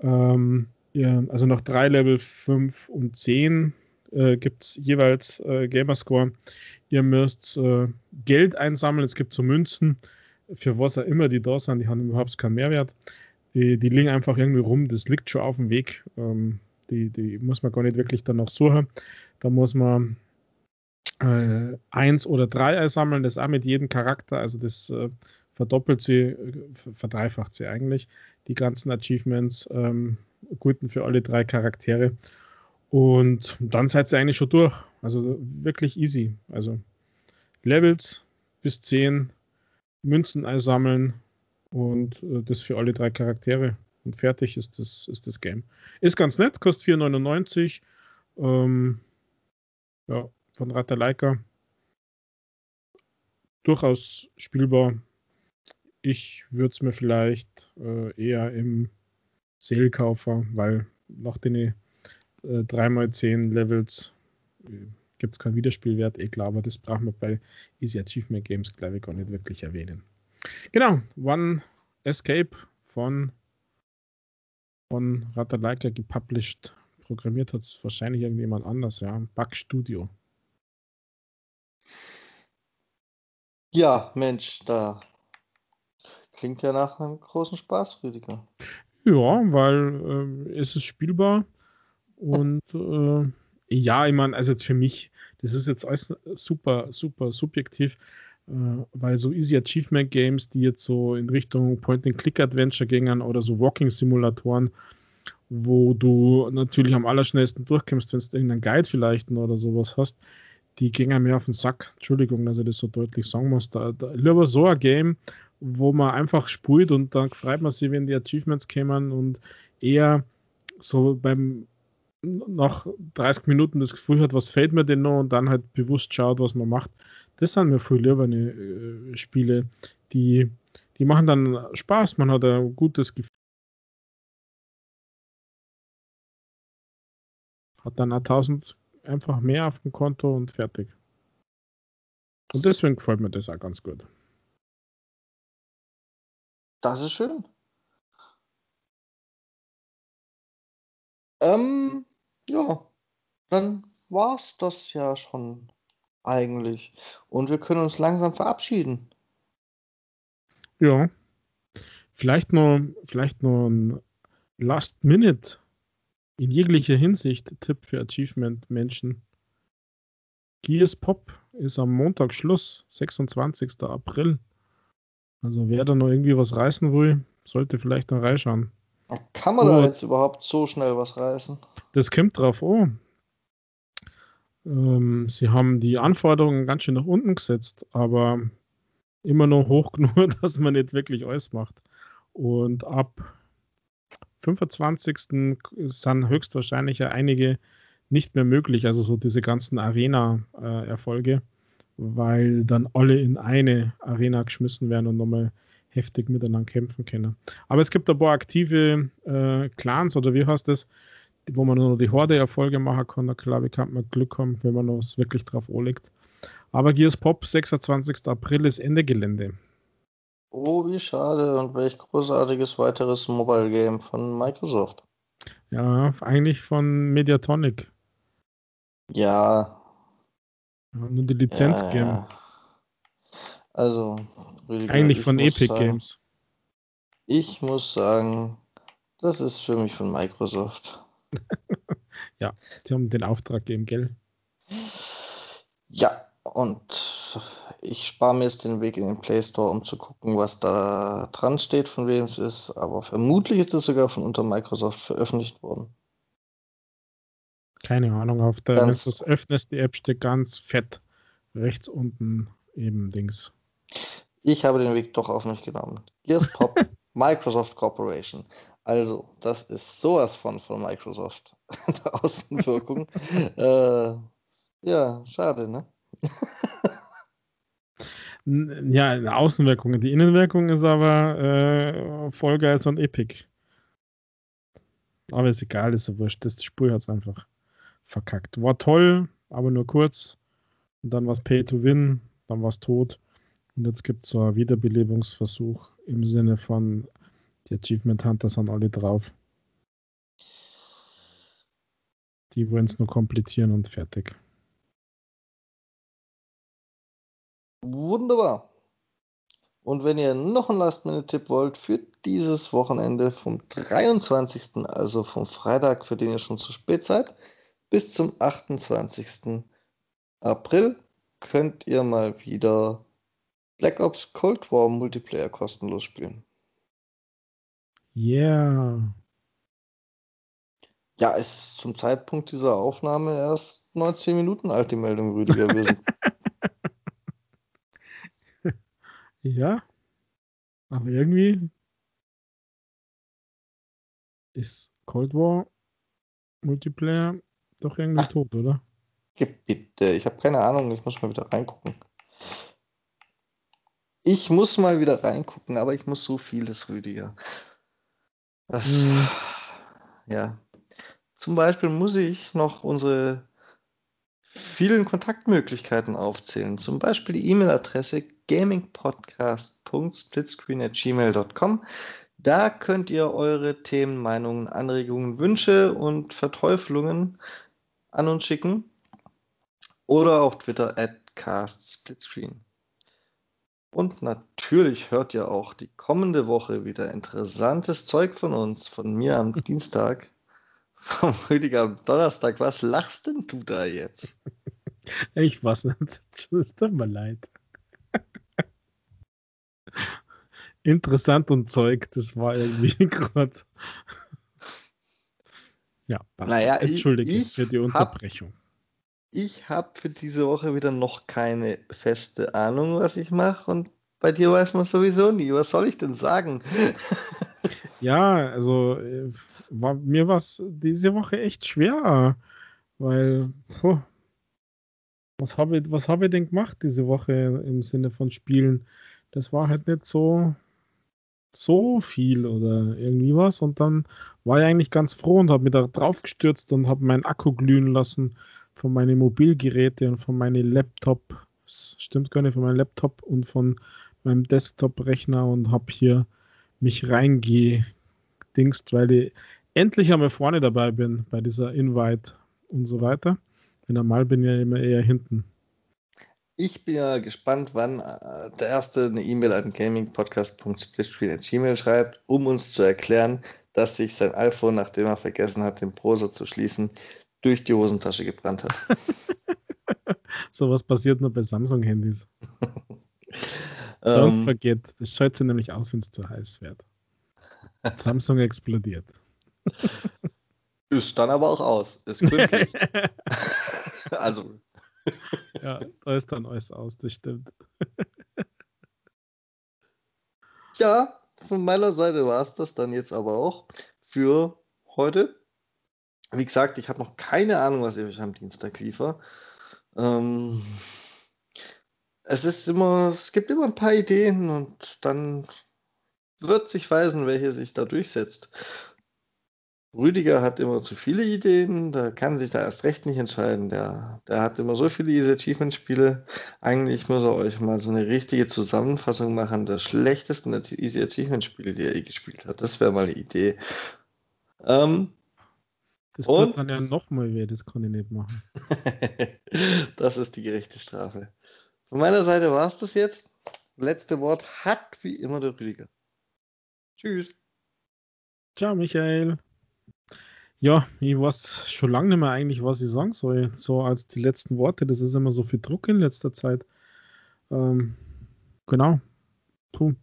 B: Ähm, ja, also nach drei Level 5 und 10 äh, gibt es jeweils äh, Gamerscore. Ihr müsst äh, Geld einsammeln. Es gibt so Münzen, für was auch immer die da sind. Die haben überhaupt keinen Mehrwert. Die, die liegen einfach irgendwie rum. Das liegt schon auf dem Weg. Ähm, die, die muss man gar nicht wirklich dann noch suchen. Da muss man äh, eins oder drei Ei sammeln, das auch mit jedem Charakter, also das äh, verdoppelt sie, äh, verdreifacht sie eigentlich, die ganzen Achievements, ähm, guten für alle drei Charaktere. Und dann seid ihr eigentlich schon durch. Also wirklich easy. Also Levels bis 10, Münzen einsammeln und äh, das für alle drei Charaktere. Und fertig ist das, ist das Game. Ist ganz nett, kostet 4,99. Ähm, ja, von Ratalaika. Durchaus spielbar. Ich würde es mir vielleicht äh, eher im Sale kaufen, weil nach den äh, 3x10 Levels äh, gibt es keinen Wiederspielwert, eh klar, aber das braucht man bei Easy Achievement Games, glaube ich, gar nicht wirklich erwähnen. Genau, One Escape von, von Ratalaika gepublished. Programmiert hat es wahrscheinlich irgendjemand anders, ja. Bug Studio.
A: Ja, Mensch, da klingt ja nach einem großen Spaß, Rüdiger.
B: Ja, weil äh, es ist spielbar und äh, ja, ich meine, also jetzt für mich, das ist jetzt alles super, super subjektiv, äh, weil so Easy Achievement Games, die jetzt so in Richtung Point-and-Click-Adventure gingen oder so Walking-Simulatoren, wo du natürlich am allerschnellsten durchkommst, wenn du irgendeinen Guide vielleicht oder sowas hast, die gingen mir auf den Sack. Entschuldigung, dass ich das so deutlich sagen muss. Da, da, lieber so ein Game, wo man einfach spult und dann freut man sich, wenn die Achievements kommen und eher so beim nach 30 Minuten das Gefühl hat, was fehlt mir denn noch und dann halt bewusst schaut, was man macht. Das sind mir viel lieber äh, Spiele, die, die machen dann Spaß, man hat ein gutes Gefühl. Hat dann 1000 einfach mehr auf dem Konto und fertig. Und deswegen gefällt mir das auch ganz gut.
A: Das ist schön. Ähm, ja, dann war's das ja schon eigentlich. Und wir können uns langsam verabschieden.
B: Ja. Vielleicht nur, vielleicht nur ein Last Minute in jeglicher Hinsicht Tipp für Achievement-Menschen. Gears Pop ist am Montag Schluss, 26. April. Also wer da noch irgendwie was reißen will, sollte vielleicht noch reinschauen.
A: Kann man da jetzt überhaupt so schnell was reißen?
B: Das kommt drauf an. Ähm, sie haben die Anforderungen ganz schön nach unten gesetzt, aber immer noch hoch (laughs) genug, dass man nicht wirklich alles macht. Und ab 25. sind höchstwahrscheinlich ja einige nicht mehr möglich, also so diese ganzen Arena-Erfolge. Weil dann alle in eine Arena geschmissen werden und nochmal heftig miteinander kämpfen können. Aber es gibt ein paar aktive äh, Clans oder wie heißt das, wo man nur die Horde-Erfolge machen kann. Glaube ich, kann man Glück haben, wenn man uns wirklich drauf anlegt. Aber Gears Pop, 26. April ist Ende Gelände.
A: Oh, wie schade. Und welch großartiges weiteres Mobile Game von Microsoft.
B: Ja, eigentlich von Mediatonic.
A: Ja,
B: nur die Lizenz ja, geben. Ja.
A: Also,
B: Rüdiger, eigentlich von Epic
A: sagen,
B: Games.
A: Ich muss sagen, das ist für mich von Microsoft. (laughs)
B: ja, sie haben den Auftrag gegeben, gell?
A: Ja, und ich spare mir jetzt den Weg in den Play Store, um zu gucken, was da dran steht, von wem es ist. Aber vermutlich ist es sogar von unter Microsoft veröffentlicht worden.
B: Keine Ahnung, auf der, wenn du öffnest, die App steht ganz fett rechts unten eben Dings.
A: Ich habe den Weg doch auf mich genommen. Gears Pop, (laughs) Microsoft Corporation. Also, das ist sowas von von Microsoft. (laughs) der Außenwirkung. (laughs) äh, ja, schade, ne?
B: ja, eine Außenwirkung. Die Innenwirkung ist aber äh, Vollgeist und Epic. Aber ist egal, ist so wurscht. Das Spur hat es einfach verkackt. War toll, aber nur kurz. Und dann war es Pay to Win, dann war es tot. Und jetzt gibt es so einen Wiederbelebungsversuch im Sinne von, die Achievement Hunter sind alle drauf. Die wollen es nur komplettieren und fertig.
A: Wunderbar. Und wenn ihr noch einen Last-Minute-Tipp wollt für dieses Wochenende vom 23., also vom Freitag, für den ihr schon zu spät seid, bis zum 28. April könnt ihr mal wieder Black Ops Cold War Multiplayer kostenlos spielen.
B: Yeah.
A: Ja, ist zum Zeitpunkt dieser Aufnahme erst 19 Minuten alt, die Meldung, Rüdiger. Wir sind
B: ja, aber irgendwie ist Cold War Multiplayer doch irgendwie Ach, tot, oder?
A: Bitte, ich habe keine Ahnung, ich muss mal wieder reingucken. Ich muss mal wieder reingucken, aber ich muss so vieles, Rüdiger. Das, hm. ja. Zum Beispiel muss ich noch unsere vielen Kontaktmöglichkeiten aufzählen. Zum Beispiel die E-Mail-Adresse gamingpodcast.splitscreen.gmail.com. Da könnt ihr eure Themen, Meinungen, Anregungen, Wünsche und Verteufelungen an uns schicken. Oder auf Twitter at castsplitscreen. Und natürlich hört ihr auch die kommende Woche wieder interessantes Zeug von uns, von mir am (laughs) Dienstag, vom Rüdiger am Donnerstag. Was lachst denn du da jetzt?
B: Ich weiß nicht. Es tut mir leid. Interessant und Zeug, das war irgendwie (laughs) gerade. Ja,
A: passt. Naja,
B: Entschuldige ich, für die Unterbrechung. Hab,
A: ich habe für diese Woche wieder noch keine feste Ahnung, was ich mache. Und bei dir weiß man sowieso nie. Was soll ich denn sagen? (laughs)
B: ja, also äh, war, mir war es diese Woche echt schwer, weil puh, was habe ich, hab ich denn gemacht diese Woche im Sinne von Spielen? Das war halt nicht so so viel oder irgendwie was. Und dann war ich eigentlich ganz froh und habe mich da drauf gestürzt und habe meinen Akku glühen lassen von meinen Mobilgeräten und von meinen Laptops. Stimmt gar nicht, von meinem Laptop und von meinem Desktop-Rechner und habe hier mich reingedingst, weil ich endlich einmal vorne dabei bin bei dieser Invite und so weiter. Denn normal bin ich ja immer eher hinten.
A: Ich bin ja gespannt, wann äh, der Erste eine E-Mail an gamingpodcast.splitscreen.gmail schreibt, um uns zu erklären, dass sich sein iPhone, nachdem er vergessen hat, den Browser zu schließen, durch die Hosentasche gebrannt hat. (laughs)
B: so was passiert nur bei Samsung-Handys. (laughs) Don't ähm. forget, das schaut sie nämlich aus, wenn es zu heiß wird. (laughs) Samsung explodiert.
A: Ist dann aber auch aus. Ist gründlich. also
B: ja, da ist dann alles aus, das stimmt.
A: ja, von meiner Seite war es das dann jetzt aber auch für heute. Wie gesagt, ich habe noch keine Ahnung, was ich am Dienstag liefere. Ähm, es ist immer, es gibt immer ein paar Ideen und dann wird sich weisen, welche sich da durchsetzt. Rüdiger hat immer zu viele Ideen, da kann sich da erst recht nicht entscheiden. Der, der hat immer so viele Easy Achievement-Spiele. Eigentlich muss er euch mal so eine richtige Zusammenfassung machen der schlechtesten Easy Achievement-Spiele, die er je gespielt hat. Das wäre mal eine Idee. Ähm,
B: das tut dann ja nochmal weh, das kann ich nicht machen. (laughs)
A: das ist die gerechte Strafe. Von meiner Seite war es das jetzt. Letzte Wort hat wie immer der Rüdiger. Tschüss.
B: Ciao, Michael. Ja, ich weiß schon lange nicht mehr eigentlich, was ich sagen soll. So als die letzten Worte, das ist immer so viel Druck in letzter Zeit. Ähm, genau. Puh.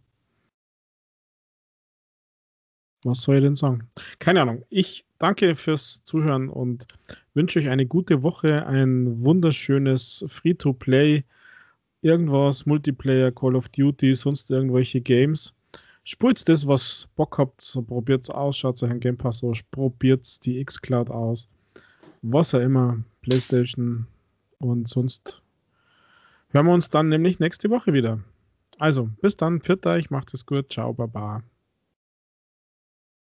B: Was soll ich denn sagen? Keine Ahnung. Ich danke fürs Zuhören und wünsche euch eine gute Woche, ein wunderschönes Free-to-Play, irgendwas, Multiplayer, Call of Duty, sonst irgendwelche Games. Spult das, was Bock habt, so probiert's aus, schaut euch ein Game Pass so, probiert's die X-Cloud aus. Was auch immer, Playstation und sonst hören wir uns dann nämlich nächste Woche wieder. Also, bis dann, pfiat euch, macht es gut, ciao, baba.